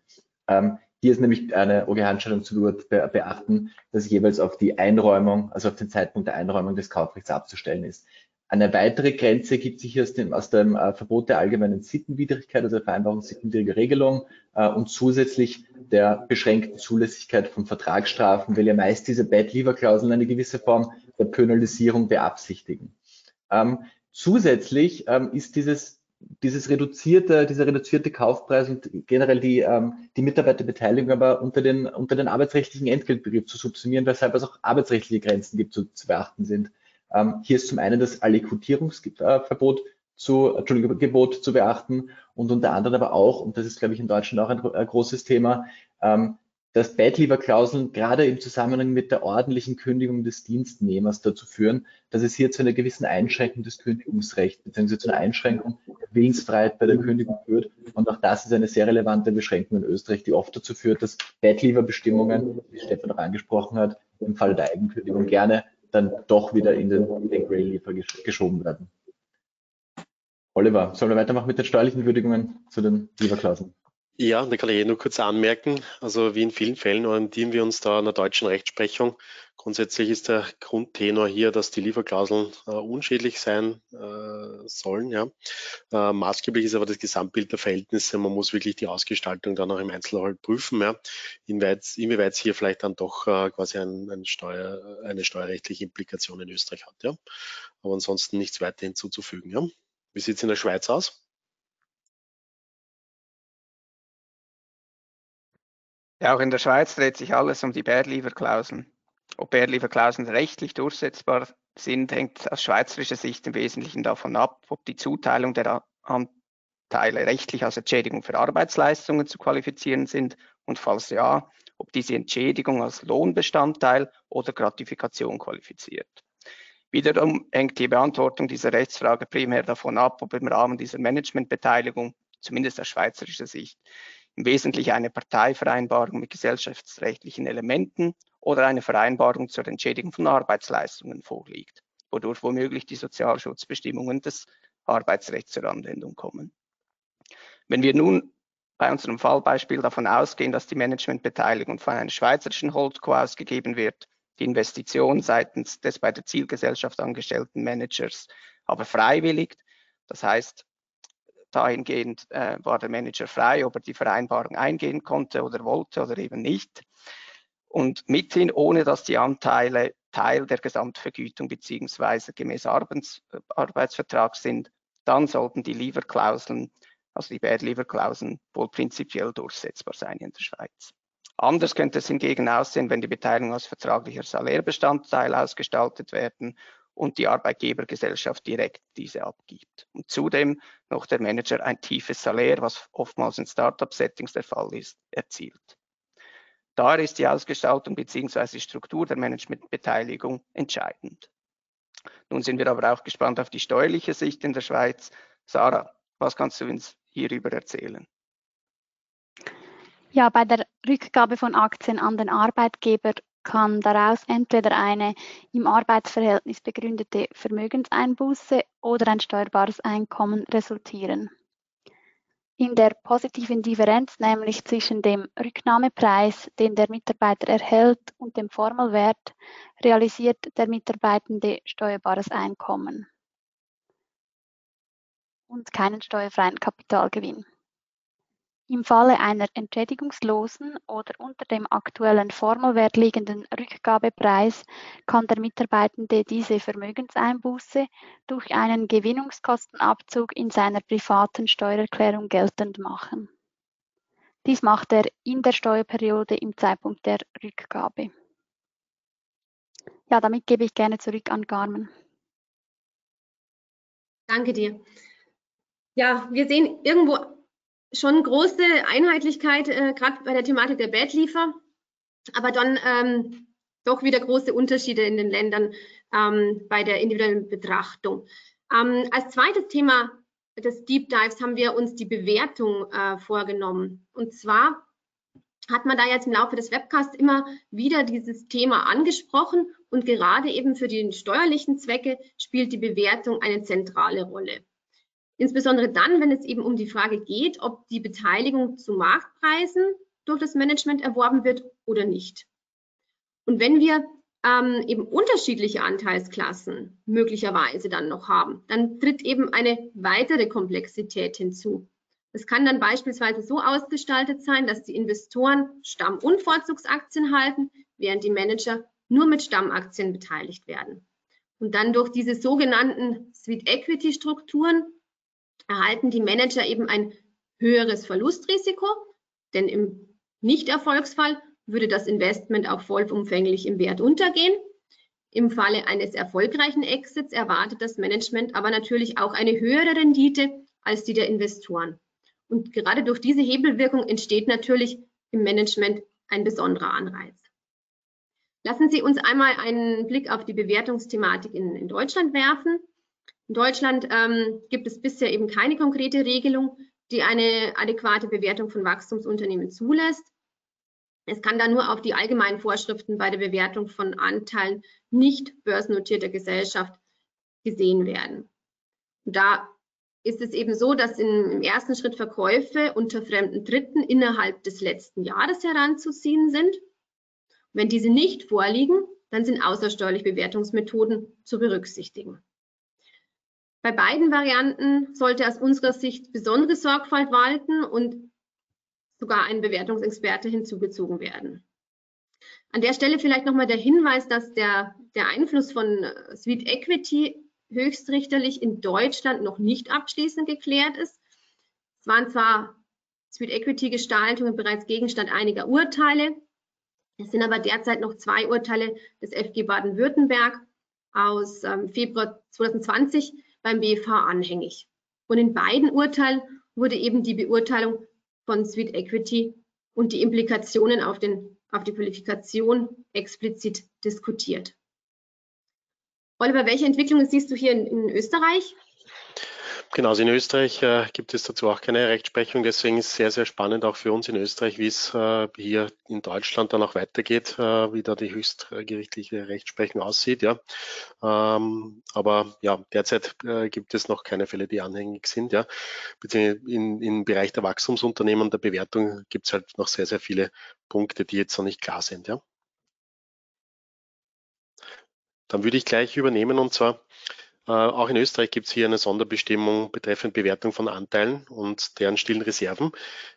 Ähm, hier ist nämlich eine OGH-Entscheidung zu beachten, dass jeweils auf die Einräumung, also auf den Zeitpunkt der Einräumung des Kaufrechts abzustellen ist. Eine weitere Grenze gibt sich aus dem, aus dem äh, Verbot der allgemeinen Sittenwidrigkeit, also der Vereinbarung sittenwidriger Regelung äh, und zusätzlich der beschränkten Zulässigkeit von Vertragsstrafen, weil ja meist diese Bad-Lever-Klauseln eine gewisse Form der Penalisierung beabsichtigen. Ähm, zusätzlich ähm, ist dieses dieses reduzierte, dieser reduzierte Kaufpreis und generell die, ähm, die Mitarbeiterbeteiligung aber unter den, unter den arbeitsrechtlichen Entgeltbegriff zu subsumieren, weshalb es auch arbeitsrechtliche Grenzen gibt, zu, zu beachten sind. Ähm, hier ist zum einen das Allekutierungsverbot zu, Entschuldigung, Gebot zu beachten und unter anderem aber auch, und das ist, glaube ich, in Deutschland auch ein, ein großes Thema, ähm, dass Bad-Leaver-Klauseln gerade im Zusammenhang mit der ordentlichen Kündigung des Dienstnehmers dazu führen, dass es hier zu einer gewissen Einschränkung des Kündigungsrechts bzw. zu einer Einschränkung der Willensfreiheit bei der Kündigung führt. Und auch das ist eine sehr relevante Beschränkung in Österreich, die oft dazu führt, dass Bad-Leaver-Bestimmungen, wie Stefan auch angesprochen hat, im Fall der Eigenkündigung gerne dann doch wieder in den, den Grey-Leaver geschoben werden. Oliver, sollen wir weitermachen mit den steuerlichen Würdigungen zu den Leaver-Klauseln? Ja, da kann ich eh nur kurz anmerken. Also wie in vielen Fällen orientieren wir uns da an der deutschen Rechtsprechung. Grundsätzlich ist der Grundtenor hier, dass die Lieferklauseln äh, unschädlich sein äh, sollen. Ja. Äh, maßgeblich ist aber das Gesamtbild der Verhältnisse. Man muss wirklich die Ausgestaltung dann auch im Einzelfall prüfen, ja. inwieweit, inwieweit es hier vielleicht dann doch äh, quasi ein, ein Steuer, eine steuerrechtliche Implikation in Österreich hat. Ja. Aber ansonsten nichts weiter hinzuzufügen. Ja. Wie sieht es in der Schweiz aus? Ja, auch in der Schweiz dreht sich alles um die Bärlieferklauseln. Ob Bärlieferklauseln rechtlich durchsetzbar sind, hängt aus schweizerischer Sicht im Wesentlichen davon ab, ob die Zuteilung der Anteile rechtlich als Entschädigung für Arbeitsleistungen zu qualifizieren sind und falls ja, ob diese Entschädigung als Lohnbestandteil oder Gratifikation qualifiziert. Wiederum hängt die Beantwortung dieser Rechtsfrage primär davon ab, ob im Rahmen dieser Managementbeteiligung, zumindest aus schweizerischer Sicht, im Wesentlichen eine Parteivereinbarung mit gesellschaftsrechtlichen Elementen oder eine Vereinbarung zur Entschädigung von Arbeitsleistungen vorliegt, wodurch womöglich die Sozialschutzbestimmungen des Arbeitsrechts zur Anwendung kommen. Wenn wir nun bei unserem Fallbeispiel davon ausgehen, dass die Managementbeteiligung von einer schweizerischen Holdco ausgegeben wird, die Investition seitens des bei der Zielgesellschaft angestellten Managers aber freiwillig, das heißt dahingehend äh, war der Manager frei, ob er die Vereinbarung eingehen konnte oder wollte oder eben nicht. Und mithin, ohne dass die Anteile Teil der Gesamtvergütung beziehungsweise gemäß Arbeits, Arbeitsvertrag sind, dann sollten die Lieferklauseln, also die Bad-Lieferklauseln, wohl prinzipiell durchsetzbar sein in der Schweiz. Anders könnte es hingegen aussehen, wenn die Beteiligung als vertraglicher Salärbestandteil ausgestaltet werden und die Arbeitgebergesellschaft direkt diese abgibt. Und zudem noch der Manager ein tiefes Salär, was oftmals in Startup-Settings der Fall ist, erzielt. Daher ist die Ausgestaltung bzw. die Struktur der Managementbeteiligung entscheidend. Nun sind wir aber auch gespannt auf die steuerliche Sicht in der Schweiz. Sarah, was kannst du uns hierüber erzählen? Ja, bei der Rückgabe von Aktien an den Arbeitgeber kann daraus entweder eine im Arbeitsverhältnis begründete Vermögenseinbuße oder ein steuerbares Einkommen resultieren. In der positiven Differenz, nämlich zwischen dem Rücknahmepreis, den der Mitarbeiter erhält, und dem Formelwert, realisiert der Mitarbeitende steuerbares Einkommen und keinen steuerfreien Kapitalgewinn. Im Falle einer entschädigungslosen oder unter dem aktuellen Formelwert liegenden Rückgabepreis kann der Mitarbeitende diese Vermögenseinbuße durch einen Gewinnungskostenabzug in seiner privaten Steuererklärung geltend machen. Dies macht er in der Steuerperiode im Zeitpunkt der Rückgabe. Ja, damit gebe ich gerne zurück an Carmen. Danke dir. Ja, wir sehen irgendwo schon große Einheitlichkeit, äh, gerade bei der Thematik der Bettliefer, aber dann ähm, doch wieder große Unterschiede in den Ländern ähm, bei der individuellen Betrachtung. Ähm, als zweites Thema des Deep Dives haben wir uns die Bewertung äh, vorgenommen. Und zwar hat man da jetzt im Laufe des Webcasts immer wieder dieses Thema angesprochen und gerade eben für die steuerlichen Zwecke spielt die Bewertung eine zentrale Rolle. Insbesondere dann, wenn es eben um die Frage geht, ob die Beteiligung zu Marktpreisen durch das Management erworben wird oder nicht. Und wenn wir ähm, eben unterschiedliche Anteilsklassen möglicherweise dann noch haben, dann tritt eben eine weitere Komplexität hinzu. Es kann dann beispielsweise so ausgestaltet sein, dass die Investoren Stamm- und Vorzugsaktien halten, während die Manager nur mit Stammaktien beteiligt werden. Und dann durch diese sogenannten Sweet Equity Strukturen erhalten die Manager eben ein höheres Verlustrisiko, denn im Nichterfolgsfall würde das Investment auch vollumfänglich im Wert untergehen. Im Falle eines erfolgreichen Exits erwartet das Management aber natürlich auch eine höhere Rendite als die der Investoren. Und gerade durch diese Hebelwirkung entsteht natürlich im Management ein besonderer Anreiz. Lassen Sie uns einmal einen Blick auf die Bewertungsthematik in, in Deutschland werfen. In Deutschland ähm, gibt es bisher eben keine konkrete Regelung, die eine adäquate Bewertung von Wachstumsunternehmen zulässt. Es kann da nur auf die allgemeinen Vorschriften bei der Bewertung von Anteilen nicht börsennotierter Gesellschaft gesehen werden. Und da ist es eben so, dass in, im ersten Schritt Verkäufe unter fremden Dritten innerhalb des letzten Jahres heranzuziehen sind. Wenn diese nicht vorliegen, dann sind außersteuerliche Bewertungsmethoden zu berücksichtigen. Bei beiden Varianten sollte aus unserer Sicht besondere Sorgfalt walten und sogar ein Bewertungsexperte hinzugezogen werden. An der Stelle vielleicht nochmal der Hinweis, dass der, der Einfluss von Sweet Equity höchstrichterlich in Deutschland noch nicht abschließend geklärt ist. Es waren zwar Sweet Equity Gestaltungen bereits Gegenstand einiger Urteile, es sind aber derzeit noch zwei Urteile des FG Baden-Württemberg aus ähm, Februar 2020 beim BFH anhängig. Und in beiden Urteilen wurde eben die Beurteilung von Sweet Equity und die Implikationen auf, den, auf die Qualifikation explizit diskutiert. Oliver, welche Entwicklungen siehst du hier in, in Österreich? Genau, also in Österreich äh, gibt es dazu auch keine Rechtsprechung. Deswegen ist es sehr, sehr spannend auch für uns in Österreich, wie es äh, hier in Deutschland dann auch weitergeht, äh, wie da die höchstgerichtliche Rechtsprechung aussieht. Ja. Ähm, aber ja, derzeit äh, gibt es noch keine Fälle, die anhängig sind. Ja. Beziehungsweise in, im Bereich der Wachstumsunternehmen und der Bewertung gibt es halt noch sehr, sehr viele Punkte, die jetzt noch nicht klar sind. Ja. Dann würde ich gleich übernehmen und zwar auch in Österreich gibt es hier eine Sonderbestimmung betreffend Bewertung von Anteilen und deren stillen Reserven.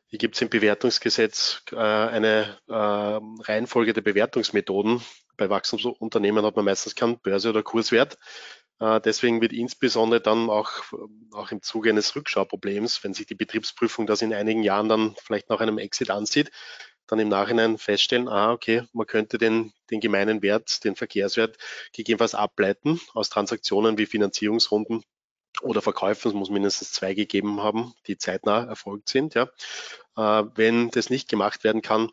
Hier gibt es im Bewertungsgesetz äh, eine äh, Reihenfolge der Bewertungsmethoden. Bei Wachstumsunternehmen hat man meistens keinen Börse- oder Kurswert. Äh, deswegen wird insbesondere dann auch, auch im Zuge eines Rückschauproblems, wenn sich die Betriebsprüfung das in einigen Jahren dann vielleicht nach einem Exit ansieht, dann im Nachhinein feststellen, ah, okay, man könnte den, den gemeinen Wert, den Verkehrswert gegebenenfalls ableiten aus Transaktionen wie Finanzierungsrunden oder Verkäufen, es muss mindestens zwei gegeben haben, die zeitnah erfolgt sind. Ja. Äh, wenn das nicht gemacht werden kann,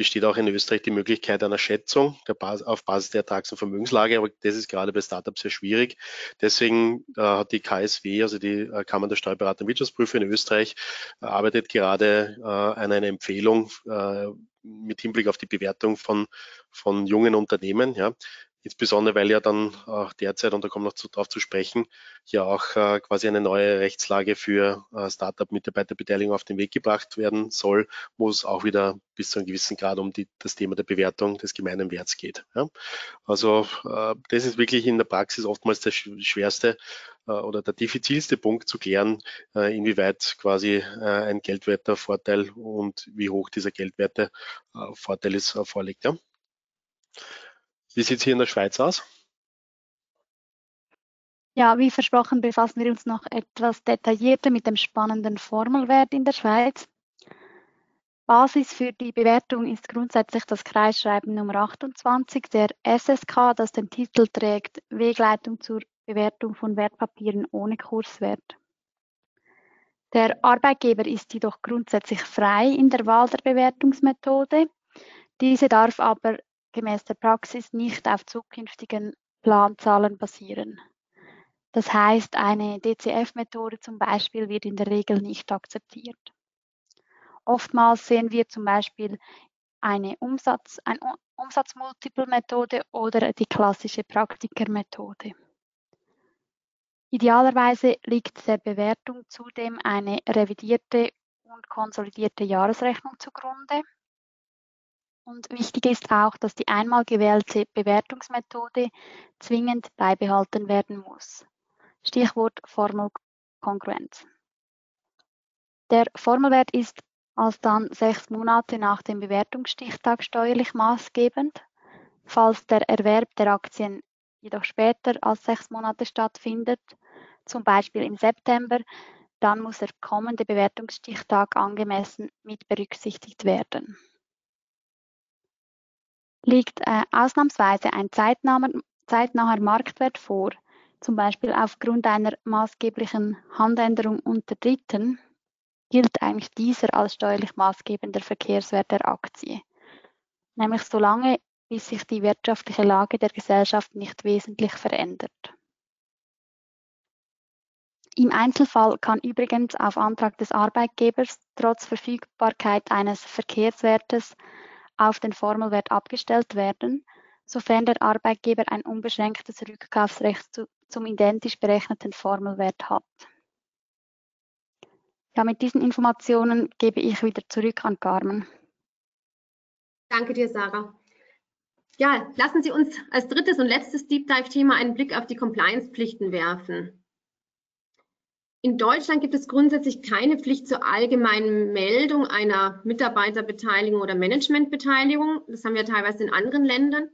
besteht auch in Österreich die Möglichkeit einer Schätzung Basis, auf Basis der Ertrags- und Vermögenslage, aber das ist gerade bei Startups sehr schwierig. Deswegen äh, hat die KSW, also die äh, Kammer der Steuerberater und Wirtschaftsprüfer in Österreich, äh, arbeitet gerade äh, an einer Empfehlung äh, mit Hinblick auf die Bewertung von, von jungen Unternehmen. Ja. Insbesondere, weil ja dann auch derzeit, und da kommen wir noch zu, darauf zu sprechen, ja auch äh, quasi eine neue Rechtslage für äh, Startup-Mitarbeiterbeteiligung auf den Weg gebracht werden soll, wo es auch wieder bis zu einem gewissen Grad um die, das Thema der Bewertung des gemeinen Werts geht. Ja. Also äh, das ist wirklich in der Praxis oftmals der schwerste äh, oder der diffizilste Punkt zu klären, äh, inwieweit quasi äh, ein geldwerter Vorteil und wie hoch dieser geldwerte Vorteil ist, vorliegt. Ja. Wie sieht es hier in der Schweiz aus? Ja, wie versprochen befassen wir uns noch etwas detaillierter mit dem spannenden Formelwert in der Schweiz. Basis für die Bewertung ist grundsätzlich das Kreisschreiben Nummer 28 der SSK, das den Titel trägt Wegleitung zur Bewertung von Wertpapieren ohne Kurswert. Der Arbeitgeber ist jedoch grundsätzlich frei in der Wahl der Bewertungsmethode. Diese darf aber gemäß der Praxis nicht auf zukünftigen Planzahlen basieren. Das heißt, eine DCF-Methode zum Beispiel wird in der Regel nicht akzeptiert. Oftmals sehen wir zum Beispiel eine Umsatz, ein Umsatzmultiple-Methode oder die klassische Praktiker-Methode. Idealerweise liegt der Bewertung zudem eine revidierte und konsolidierte Jahresrechnung zugrunde. Und wichtig ist auch, dass die einmal gewählte Bewertungsmethode zwingend beibehalten werden muss. Stichwort Formelkongruenz. Der Formelwert ist alsdann sechs Monate nach dem Bewertungsstichtag steuerlich maßgebend. Falls der Erwerb der Aktien jedoch später als sechs Monate stattfindet, zum Beispiel im September, dann muss der kommende Bewertungsstichtag angemessen mit berücksichtigt werden. Liegt äh, ausnahmsweise ein zeitnaher, zeitnaher Marktwert vor, zum Beispiel aufgrund einer maßgeblichen Handänderung unter Dritten, gilt eigentlich dieser als steuerlich maßgebender Verkehrswert der Aktie. nämlich so lange, bis sich die wirtschaftliche Lage der Gesellschaft nicht wesentlich verändert. Im Einzelfall kann übrigens auf Antrag des Arbeitgebers trotz Verfügbarkeit eines Verkehrswertes auf den Formelwert abgestellt werden, sofern der Arbeitgeber ein unbeschränktes Rückkaufsrecht zu, zum identisch berechneten Formelwert hat. Ja, mit diesen Informationen gebe ich wieder zurück an Carmen. Danke dir, Sarah. Ja, lassen Sie uns als drittes und letztes Deep Dive-Thema einen Blick auf die Compliance-Pflichten werfen. In Deutschland gibt es grundsätzlich keine Pflicht zur allgemeinen Meldung einer Mitarbeiterbeteiligung oder Managementbeteiligung. Das haben wir teilweise in anderen Ländern.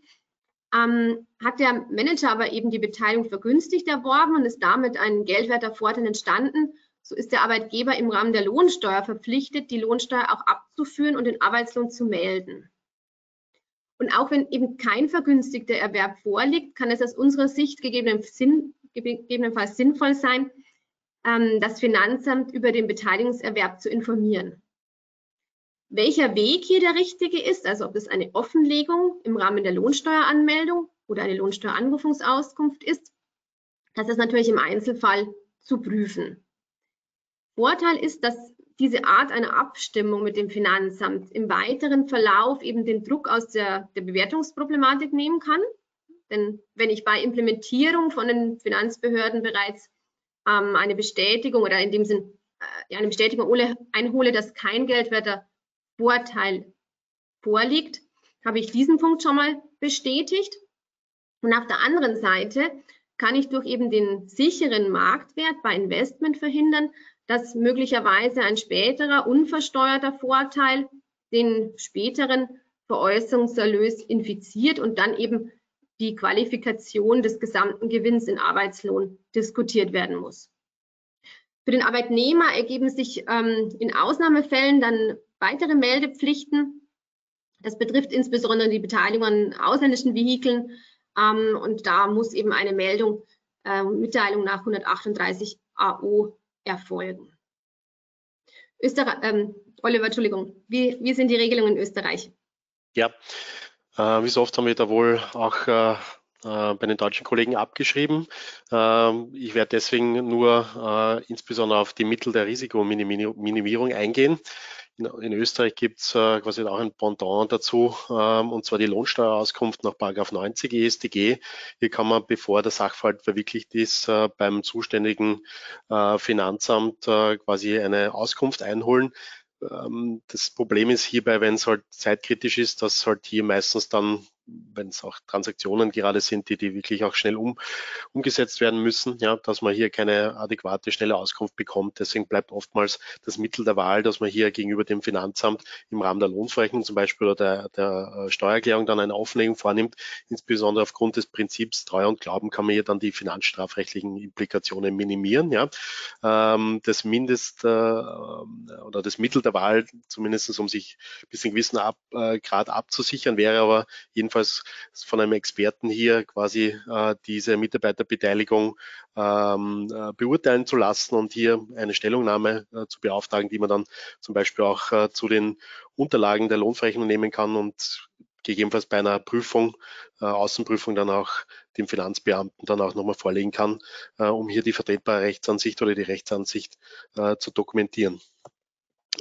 Ähm, hat der Manager aber eben die Beteiligung vergünstigt erworben und ist damit ein geldwerter Vorteil entstanden, so ist der Arbeitgeber im Rahmen der Lohnsteuer verpflichtet, die Lohnsteuer auch abzuführen und den Arbeitslohn zu melden. Und auch wenn eben kein vergünstigter Erwerb vorliegt, kann es aus unserer Sicht gegebenenfalls sinnvoll sein, ähm, das Finanzamt über den Beteiligungserwerb zu informieren. Welcher Weg hier der richtige ist, also ob es eine Offenlegung im Rahmen der Lohnsteueranmeldung oder eine Lohnsteueranrufungsauskunft ist, das ist natürlich im Einzelfall zu prüfen. Vorteil ist, dass diese Art einer Abstimmung mit dem Finanzamt im weiteren Verlauf eben den Druck aus der, der Bewertungsproblematik nehmen kann. Denn wenn ich bei Implementierung von den Finanzbehörden bereits ähm, eine Bestätigung oder in dem Sinn äh, eine Bestätigung einhole, dass kein geldwerter Vorteil vorliegt, habe ich diesen Punkt schon mal bestätigt. Und auf der anderen Seite kann ich durch eben den sicheren Marktwert bei Investment verhindern, dass möglicherweise ein späterer unversteuerter Vorteil den späteren Veräußerungserlös infiziert und dann eben die Qualifikation des gesamten Gewinns in Arbeitslohn diskutiert werden muss. Für den Arbeitnehmer ergeben sich ähm, in Ausnahmefällen dann weitere Meldepflichten. Das betrifft insbesondere die Beteiligung an ausländischen Vehikeln ähm, und da muss eben eine Meldung, äh, Mitteilung nach 138 AO erfolgen. Österreich, ähm, Oliver, Entschuldigung, wie, wie sind die Regelungen in Österreich? Ja, wie so oft haben wir da wohl auch äh, äh bei den deutschen Kollegen abgeschrieben. Ähm, ich werde deswegen nur äh, insbesondere auf die Mittel der Risikominimierung eingehen. In, Österreich gibt es äh, quasi auch ein Pendant dazu, ähm, und zwar die Lohnsteuerauskunft nach 90 EStG. Hier kann man, bevor der Sachverhalt verwirklicht ist, äh, beim zuständigen äh, Finanzamt äh, quasi eine Auskunft einholen. Ähm, das Problem ist hierbei, wenn es halt zeitkritisch ist, dass halt hier meistens dann wenn es auch Transaktionen gerade sind, die, die wirklich auch schnell um, umgesetzt werden müssen, ja, dass man hier keine adäquate, schnelle Auskunft bekommt. Deswegen bleibt oftmals das Mittel der Wahl, dass man hier gegenüber dem Finanzamt im Rahmen der Lohnverrechnung zum Beispiel oder der, der äh, Steuererklärung dann eine Auflegung vornimmt. Insbesondere aufgrund des Prinzips Treue und Glauben kann man hier dann die finanzstrafrechtlichen Implikationen minimieren. Ja. Ähm, das Mindest äh, oder das Mittel der Wahl, zumindest um sich bis zu einem gewissen äh, Grad abzusichern, wäre aber jedenfalls jedenfalls von einem Experten hier quasi äh, diese Mitarbeiterbeteiligung ähm, äh, beurteilen zu lassen und hier eine Stellungnahme äh, zu beauftragen, die man dann zum Beispiel auch äh, zu den Unterlagen der Lohnverrechnung nehmen kann und gegebenenfalls bei einer Prüfung, äh, Außenprüfung dann auch dem Finanzbeamten dann auch nochmal vorlegen kann, äh, um hier die vertretbare Rechtsansicht oder die Rechtsansicht äh, zu dokumentieren.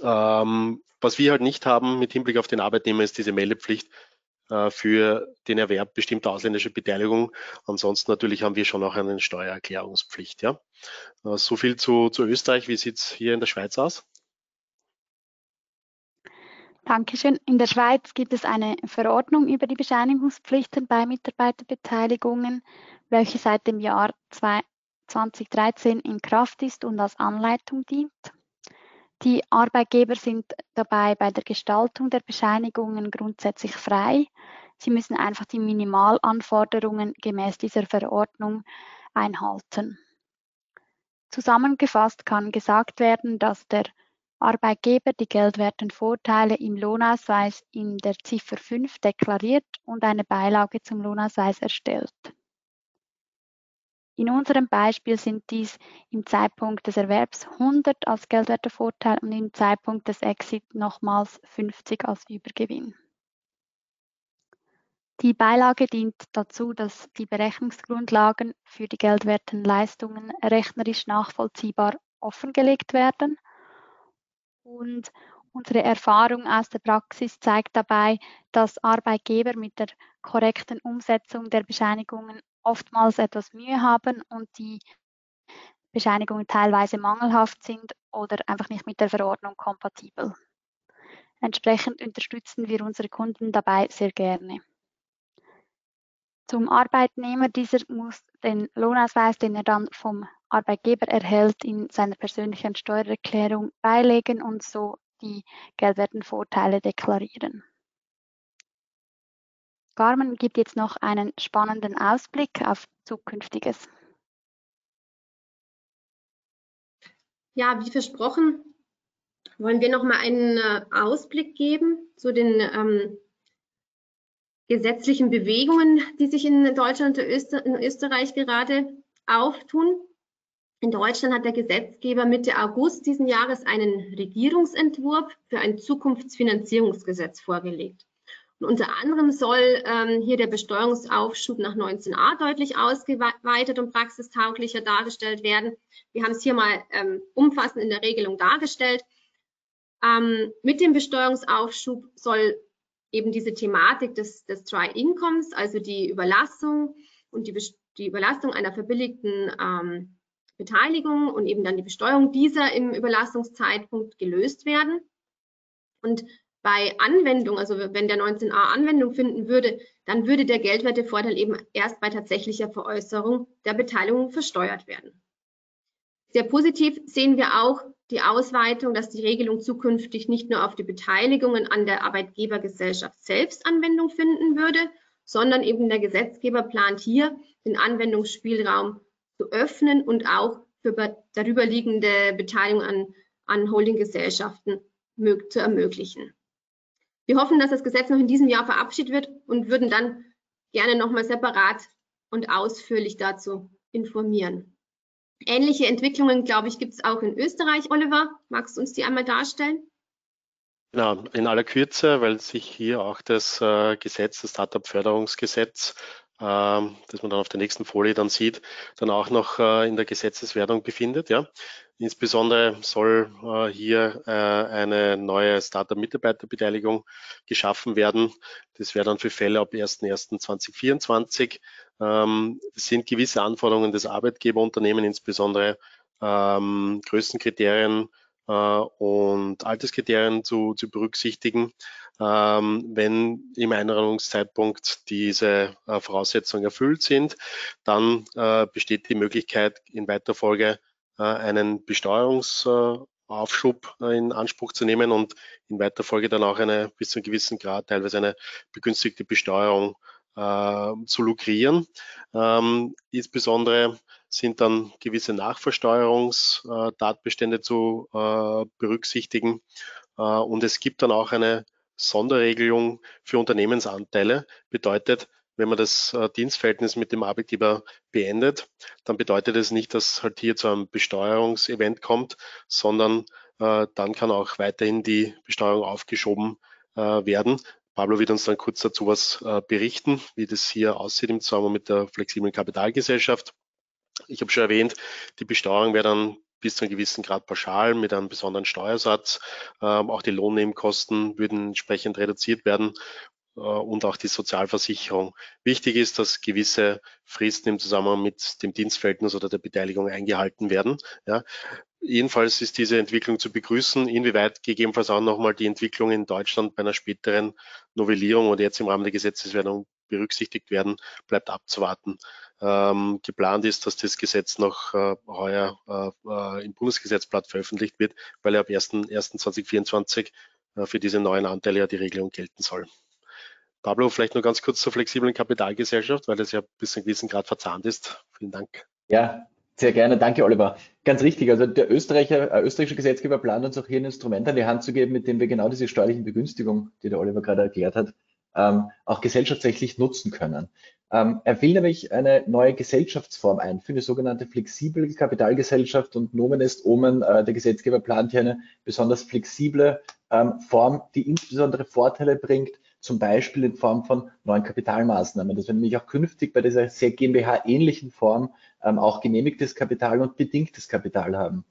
Ähm, was wir halt nicht haben mit Hinblick auf den Arbeitnehmer ist diese Meldepflicht für den Erwerb bestimmter ausländischer Beteiligung. Ansonsten natürlich haben wir schon auch eine Steuererklärungspflicht. Ja. Äh, so viel zu, zu Österreich. Wie sieht es hier in der Schweiz aus? Dankeschön. In der Schweiz gibt es eine Verordnung über die Bescheinigungspflichten bei Mitarbeiterbeteiligungen, welche seit dem Jahr 2013 in Kraft ist und als Anleitung dient. Die Arbeitgeber sind dabei bei der Gestaltung der Bescheinigungen grundsätzlich frei. Sie müssen einfach die Minimalanforderungen gemäß dieser Verordnung einhalten. Zusammengefasst kann gesagt werden, dass der Arbeitgeber die geldwerten Vorteile im Lohnausweis in der Ziffer 5 deklariert und eine Beilage zum Lohnausweis erstellt. In unserem Beispiel sind dies im Zeitpunkt des Erwerbs 100 als geldwerter Vorteil und im Zeitpunkt des Exit nochmals 50 als Übergewinn. Die Beilage dient dazu, dass die Berechnungsgrundlagen für die geldwerten Leistungen rechnerisch nachvollziehbar offengelegt werden. Und unsere Erfahrung aus der Praxis zeigt dabei, dass Arbeitgeber mit der korrekten Umsetzung der Bescheinigungen oftmals etwas Mühe haben und die Bescheinigungen teilweise mangelhaft sind oder einfach nicht mit der Verordnung kompatibel. Entsprechend unterstützen wir unsere Kunden dabei sehr gerne. Zum Arbeitnehmer, dieser muss den Lohnausweis, den er dann vom Arbeitgeber erhält, in seiner persönlichen Steuererklärung beilegen und so die geldwerten Vorteile deklarieren. Garmin gibt jetzt noch einen spannenden Ausblick auf Zukünftiges. Ja, wie versprochen, wollen wir noch mal einen äh, Ausblick geben zu den ähm, gesetzlichen Bewegungen, die sich in Deutschland und Öster in Österreich gerade auftun. In Deutschland hat der Gesetzgeber Mitte August diesen Jahres einen Regierungsentwurf für ein Zukunftsfinanzierungsgesetz vorgelegt. Und unter anderem soll ähm, hier der Besteuerungsaufschub nach 19a deutlich ausgeweitet und praxistauglicher dargestellt werden. Wir haben es hier mal ähm, umfassend in der Regelung dargestellt. Ähm, mit dem Besteuerungsaufschub soll eben diese Thematik des, des Try Incomes, also die Überlassung und die, die Überlastung einer verbilligten ähm, Beteiligung und eben dann die Besteuerung dieser im Überlastungszeitpunkt gelöst werden. Und bei Anwendung, also wenn der 19a Anwendung finden würde, dann würde der Geldwertevorteil eben erst bei tatsächlicher Veräußerung der Beteiligung versteuert werden. Sehr positiv sehen wir auch die Ausweitung, dass die Regelung zukünftig nicht nur auf die Beteiligungen an der Arbeitgebergesellschaft selbst Anwendung finden würde, sondern eben der Gesetzgeber plant hier den Anwendungsspielraum zu öffnen und auch für darüber liegende Beteiligung an, an Holdinggesellschaften zu ermöglichen. Wir hoffen, dass das Gesetz noch in diesem Jahr verabschiedet wird und würden dann gerne nochmal separat und ausführlich dazu informieren. Ähnliche Entwicklungen, glaube ich, gibt es auch in Österreich. Oliver, magst du uns die einmal darstellen? Genau, in aller Kürze, weil sich hier auch das äh, Gesetz, das Startup-Förderungsgesetz, ähm, das man dann auf der nächsten Folie dann sieht, dann auch noch äh, in der Gesetzeswertung befindet. Ja. Insbesondere soll äh, hier äh, eine neue Startup-Mitarbeiterbeteiligung geschaffen werden. Das wäre dann für Fälle ab 01.01.2024. Ähm, es sind gewisse Anforderungen des Arbeitgeberunternehmen, insbesondere ähm, Größenkriterien äh, und Alterskriterien zu, zu berücksichtigen. Ähm, wenn im Einladungszeitpunkt diese äh, Voraussetzungen erfüllt sind, dann äh, besteht die Möglichkeit in weiter Folge einen Besteuerungsaufschub äh, in Anspruch zu nehmen und in weiter Folge dann auch eine bis zu einem gewissen Grad teilweise eine begünstigte Besteuerung äh, zu lukrieren. Ähm, insbesondere sind dann gewisse Nachversteuerungstatbestände zu äh, berücksichtigen. Äh, und es gibt dann auch eine Sonderregelung für Unternehmensanteile. Bedeutet, wenn man das äh, Dienstverhältnis mit dem Arbeitgeber beendet, dann bedeutet es nicht, dass halt hier zu einem Besteuerungsevent kommt, sondern äh, dann kann auch weiterhin die Besteuerung aufgeschoben äh, werden. Pablo wird uns dann kurz dazu was äh, berichten, wie das hier aussieht im Zusammenhang mit der flexiblen Kapitalgesellschaft. Ich habe schon erwähnt, die Besteuerung wäre dann bis zu einem gewissen Grad pauschal mit einem besonderen Steuersatz. Ähm, auch die Lohnnebenkosten würden entsprechend reduziert werden und auch die Sozialversicherung. Wichtig ist, dass gewisse Fristen im Zusammenhang mit dem Dienstverhältnis oder der Beteiligung eingehalten werden. Ja. Jedenfalls ist diese Entwicklung zu begrüßen. Inwieweit gegebenenfalls auch nochmal die Entwicklung in Deutschland bei einer späteren Novellierung oder jetzt im Rahmen der Gesetzeswerdung berücksichtigt werden, bleibt abzuwarten. Ähm, geplant ist, dass das Gesetz noch äh, heuer äh, äh im Bundesgesetzblatt veröffentlicht wird, weil ab 1.1.2024 äh, für diese neuen Anteile ja die Regelung gelten soll. Pablo, vielleicht nur ganz kurz zur flexiblen Kapitalgesellschaft, weil das ja bis zu einem gewissen Grad verzahnt ist. Vielen Dank. Ja, sehr gerne, danke Oliver. Ganz richtig, also der Österreicher, äh, österreichische Gesetzgeber plant uns auch hier ein Instrument an die Hand zu geben, mit dem wir genau diese steuerlichen Begünstigungen, die der Oliver gerade erklärt hat, ähm, auch gesellschaftsrechtlich nutzen können. Ähm, er will nämlich eine neue Gesellschaftsform einführen, die sogenannte flexible Kapitalgesellschaft und Nomen ist Omen, äh, der Gesetzgeber plant hier eine besonders flexible ähm, Form, die insbesondere Vorteile bringt, zum Beispiel in Form von neuen Kapitalmaßnahmen, dass wir nämlich auch künftig bei dieser sehr GmbH-ähnlichen Form ähm, auch genehmigtes Kapital und bedingtes Kapital haben.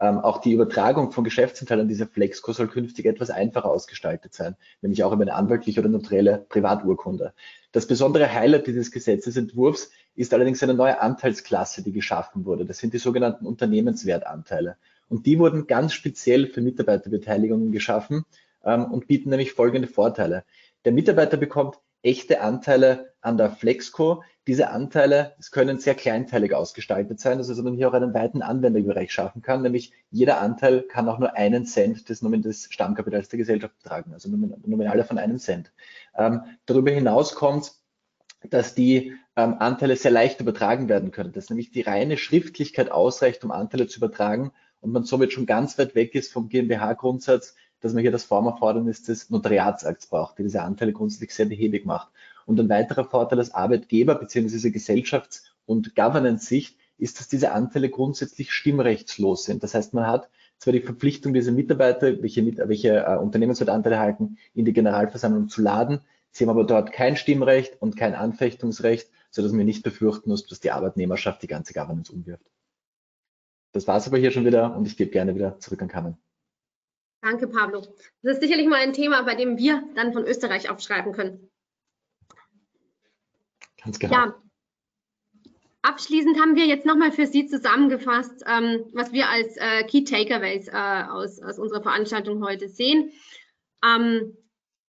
Ähm, auch die Übertragung von Geschäftsanteilen an diese Flexco soll künftig etwas einfacher ausgestaltet sein, nämlich auch über eine anwaltliche oder notarielle Privaturkunde. Das besondere Highlight dieses Gesetzesentwurfs ist allerdings eine neue Anteilsklasse, die geschaffen wurde. Das sind die sogenannten Unternehmenswertanteile. Und die wurden ganz speziell für Mitarbeiterbeteiligungen geschaffen ähm, und bieten nämlich folgende Vorteile. Der Mitarbeiter bekommt echte Anteile an der Flexco. Diese Anteile können sehr kleinteilig ausgestaltet sein, dass also man hier auch einen weiten Anwenderbereich schaffen kann, nämlich jeder Anteil kann auch nur einen Cent des, Stammkapitals der Gesellschaft betragen, also Nominale von einem Cent. Ähm, darüber hinaus kommt, dass die ähm, Anteile sehr leicht übertragen werden können, dass nämlich die reine Schriftlichkeit ausreicht, um Anteile zu übertragen und man somit schon ganz weit weg ist vom GmbH-Grundsatz, dass man hier das Formerfordernis des Notariatsakts braucht, der diese Anteile grundsätzlich sehr behäbig macht. Und ein weiterer Vorteil als Arbeitgeber bzw. Gesellschafts- und Governance-Sicht ist, dass diese Anteile grundsätzlich stimmrechtslos sind. Das heißt, man hat zwar die Verpflichtung, diese Mitarbeiter, welche, welche äh, Unternehmenswertanteile halten, in die Generalversammlung zu laden. Sie haben aber dort kein Stimmrecht und kein Anfechtungsrecht, sodass man nicht befürchten muss, dass die Arbeitnehmerschaft die ganze Governance umwirft. Das war es aber hier schon wieder und ich gebe gerne wieder zurück an Carmen. Danke, Pablo. Das ist sicherlich mal ein Thema, bei dem wir dann von Österreich aufschreiben können. Ganz genau. Ja. Abschließend haben wir jetzt nochmal für Sie zusammengefasst, ähm, was wir als äh, Key Takeaways äh, aus, aus, unserer Veranstaltung heute sehen. Ähm,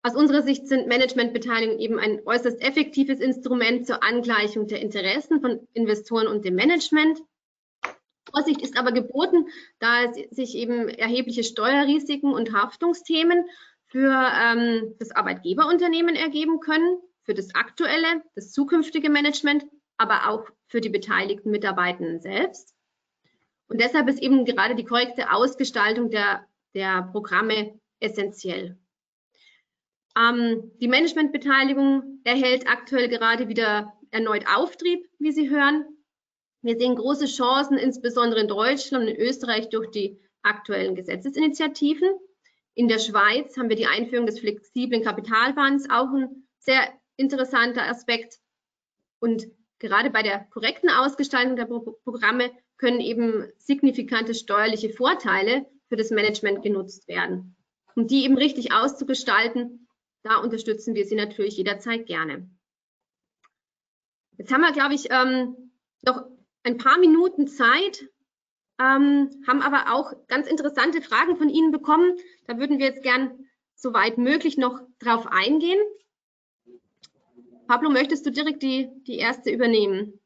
aus unserer Sicht sind Managementbeteiligungen eben ein äußerst effektives Instrument zur Angleichung der Interessen von Investoren und dem Management. Vorsicht ist aber geboten, da sich eben erhebliche Steuerrisiken und Haftungsthemen für ähm, das Arbeitgeberunternehmen ergeben können, für das aktuelle, das zukünftige Management, aber auch für die beteiligten Mitarbeitenden selbst. Und deshalb ist eben gerade die korrekte Ausgestaltung der, der Programme essentiell. Ähm, die Managementbeteiligung erhält aktuell gerade wieder erneut Auftrieb, wie Sie hören. Wir sehen große Chancen, insbesondere in Deutschland und in Österreich durch die aktuellen Gesetzesinitiativen. In der Schweiz haben wir die Einführung des flexiblen Kapitalbands, auch ein sehr interessanter Aspekt. Und gerade bei der korrekten Ausgestaltung der Programme können eben signifikante steuerliche Vorteile für das Management genutzt werden. Um die eben richtig auszugestalten, da unterstützen wir Sie natürlich jederzeit gerne. Jetzt haben wir, glaube ich, ähm, noch ein paar Minuten Zeit, ähm, haben aber auch ganz interessante Fragen von Ihnen bekommen. Da würden wir jetzt gern soweit möglich noch drauf eingehen. Pablo, möchtest du direkt die, die erste übernehmen?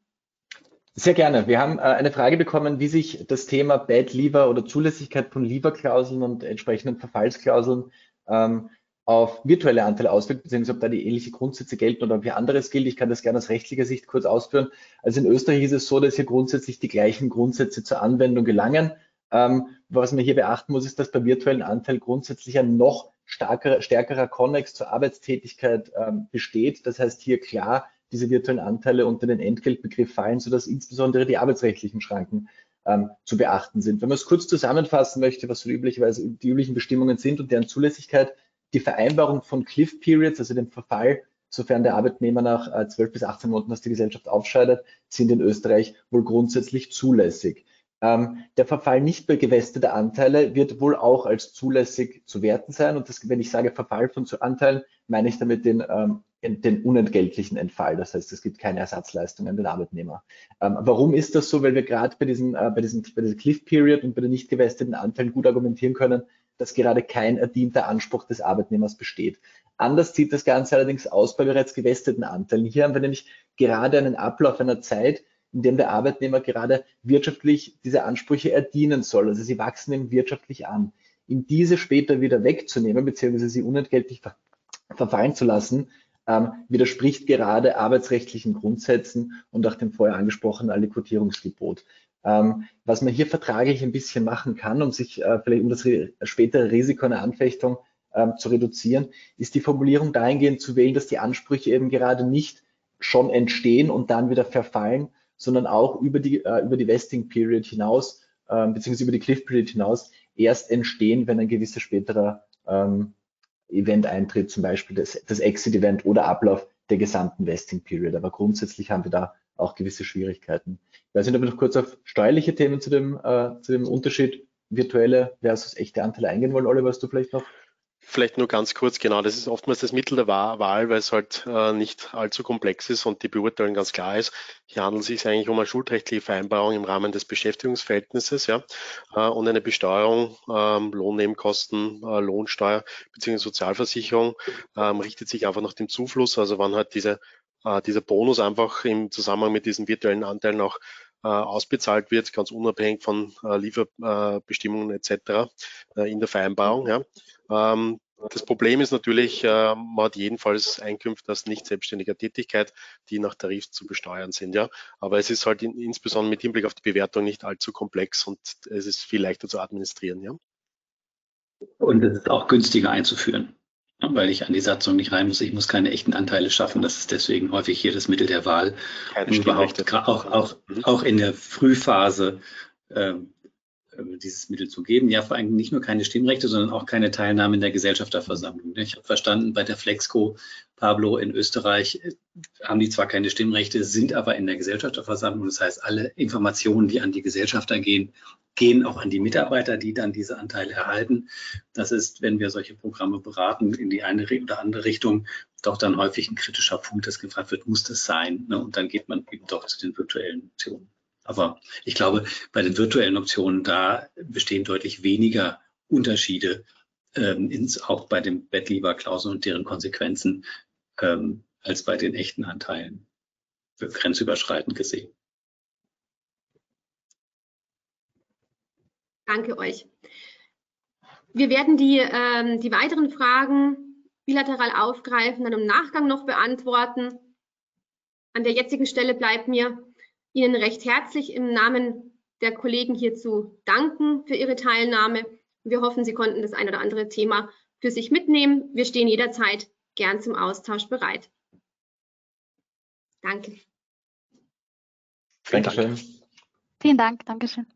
Sehr gerne. Wir haben äh, eine Frage bekommen, wie sich das Thema Bad Lever oder Zulässigkeit von Lever-Klauseln und entsprechenden Verfallsklauseln ähm, auf virtuelle Anteile auswirkt, beziehungsweise ob da die ähnliche Grundsätze gelten oder ob hier anderes gilt. Ich kann das gerne aus rechtlicher Sicht kurz ausführen. Also in Österreich ist es so, dass hier grundsätzlich die gleichen Grundsätze zur Anwendung gelangen. Ähm, was man hier beachten muss, ist, dass bei virtuellen Anteilen grundsätzlich ein noch starker, stärkerer Konnex zur Arbeitstätigkeit ähm, besteht. Das heißt hier klar diese virtuellen Anteile unter den Entgeltbegriff fallen, sodass insbesondere die arbeitsrechtlichen Schranken ähm, zu beachten sind. Wenn man es kurz zusammenfassen möchte, was so üblicherweise die üblichen Bestimmungen sind und deren Zulässigkeit, die Vereinbarung von Cliff Periods, also dem Verfall, sofern der Arbeitnehmer nach äh, 12 bis 18 Monaten aus der Gesellschaft aufscheidet, sind in Österreich wohl grundsätzlich zulässig. Ähm, der Verfall nicht mehr gewesteter Anteile wird wohl auch als zulässig zu werten sein. Und das, wenn ich sage Verfall von Anteilen, meine ich damit den, ähm, den unentgeltlichen Entfall. Das heißt, es gibt keine Ersatzleistung an den Arbeitnehmer. Ähm, warum ist das so? Weil wir gerade bei, äh, bei, bei dieser Cliff Period und bei den nicht gewesteten Anteilen gut argumentieren können, dass gerade kein erdienter Anspruch des Arbeitnehmers besteht. Anders sieht das Ganze allerdings aus bei bereits gewesteten Anteilen. Hier haben wir nämlich gerade einen Ablauf einer Zeit, in dem der Arbeitnehmer gerade wirtschaftlich diese Ansprüche erdienen soll. Also sie wachsen ihm wirtschaftlich an. In diese später wieder wegzunehmen, beziehungsweise sie unentgeltlich ver verfallen zu lassen, ähm, widerspricht gerade arbeitsrechtlichen Grundsätzen und auch dem vorher angesprochenen Allokutierungsgebot. Ähm, was man hier vertraglich ein bisschen machen kann, um sich äh, vielleicht um das spätere Risiko einer Anfechtung ähm, zu reduzieren, ist die Formulierung dahingehend zu wählen, dass die Ansprüche eben gerade nicht schon entstehen und dann wieder verfallen, sondern auch über die, äh, über die Vesting Period hinaus, äh, beziehungsweise über die Cliff Period hinaus erst entstehen, wenn ein gewisser späterer ähm, Event eintritt, zum Beispiel das, das Exit-Event oder Ablauf der gesamten Vesting Period. Aber grundsätzlich haben wir da auch gewisse Schwierigkeiten. Ich weiß nicht, ob wir noch kurz auf steuerliche Themen zu dem, äh, zu dem Unterschied virtuelle versus echte Anteile eingehen wollen. Oliver, hast du vielleicht noch Vielleicht nur ganz kurz, genau, das ist oftmals das Mittel der Wahl, weil es halt äh, nicht allzu komplex ist und die Beurteilung ganz klar ist. Hier handelt es sich eigentlich um eine schuldrechtliche Vereinbarung im Rahmen des Beschäftigungsverhältnisses, ja, äh, und eine Besteuerung, ähm, Lohnnebenkosten, äh, Lohnsteuer bzw. Sozialversicherung ähm, richtet sich einfach nach dem Zufluss, also wann halt diese, äh, dieser Bonus einfach im Zusammenhang mit diesen virtuellen Anteilen auch äh, ausbezahlt wird, ganz unabhängig von äh, Lieferbestimmungen etc. in der Vereinbarung. Ja. Ähm, das Problem ist natürlich, äh, man hat jedenfalls Einkünfte aus nicht selbstständiger Tätigkeit, die nach Tarif zu besteuern sind. Ja, aber es ist halt in, insbesondere mit Hinblick auf die Bewertung nicht allzu komplex und es ist viel leichter zu administrieren. Ja. Und es ist auch günstiger einzuführen, weil ich an die Satzung nicht rein muss. Ich muss keine echten Anteile schaffen. Das ist deswegen häufig hier das Mittel der Wahl. Keine um überhaupt auch, auch, mhm. auch in der Frühphase ähm, äh, dieses Mittel zu geben. Ja, vor allem nicht nur keine Stimmrechte, sondern auch keine Teilnahme in der Gesellschafterversammlung. Ich habe verstanden, bei der Flexco Pablo in Österreich äh, haben die zwar keine Stimmrechte, sind aber in der Gesellschafterversammlung. Das heißt, alle Informationen, die an die Gesellschafter gehen, gehen auch an die Mitarbeiter, die dann diese Anteile erhalten. Das ist, wenn wir solche Programme beraten, in die eine oder andere Richtung, doch dann häufig ein kritischer Punkt, dass gefragt wird, muss das sein? Ne? Und dann geht man eben doch zu den virtuellen Optionen. Aber ich glaube, bei den virtuellen Optionen, da bestehen deutlich weniger Unterschiede, ähm, ins, auch bei den Bettlieber-Klauseln und deren Konsequenzen, ähm, als bei den echten Anteilen, grenzüberschreitend gesehen. Danke euch. Wir werden die, ähm, die weiteren Fragen bilateral aufgreifen, dann im Nachgang noch beantworten. An der jetzigen Stelle bleibt mir Ihnen recht herzlich im Namen der Kollegen hierzu danken für Ihre Teilnahme. Wir hoffen, Sie konnten das ein oder andere Thema für sich mitnehmen. Wir stehen jederzeit gern zum Austausch bereit. Danke. Dankeschön. Vielen Dank. Dankeschön.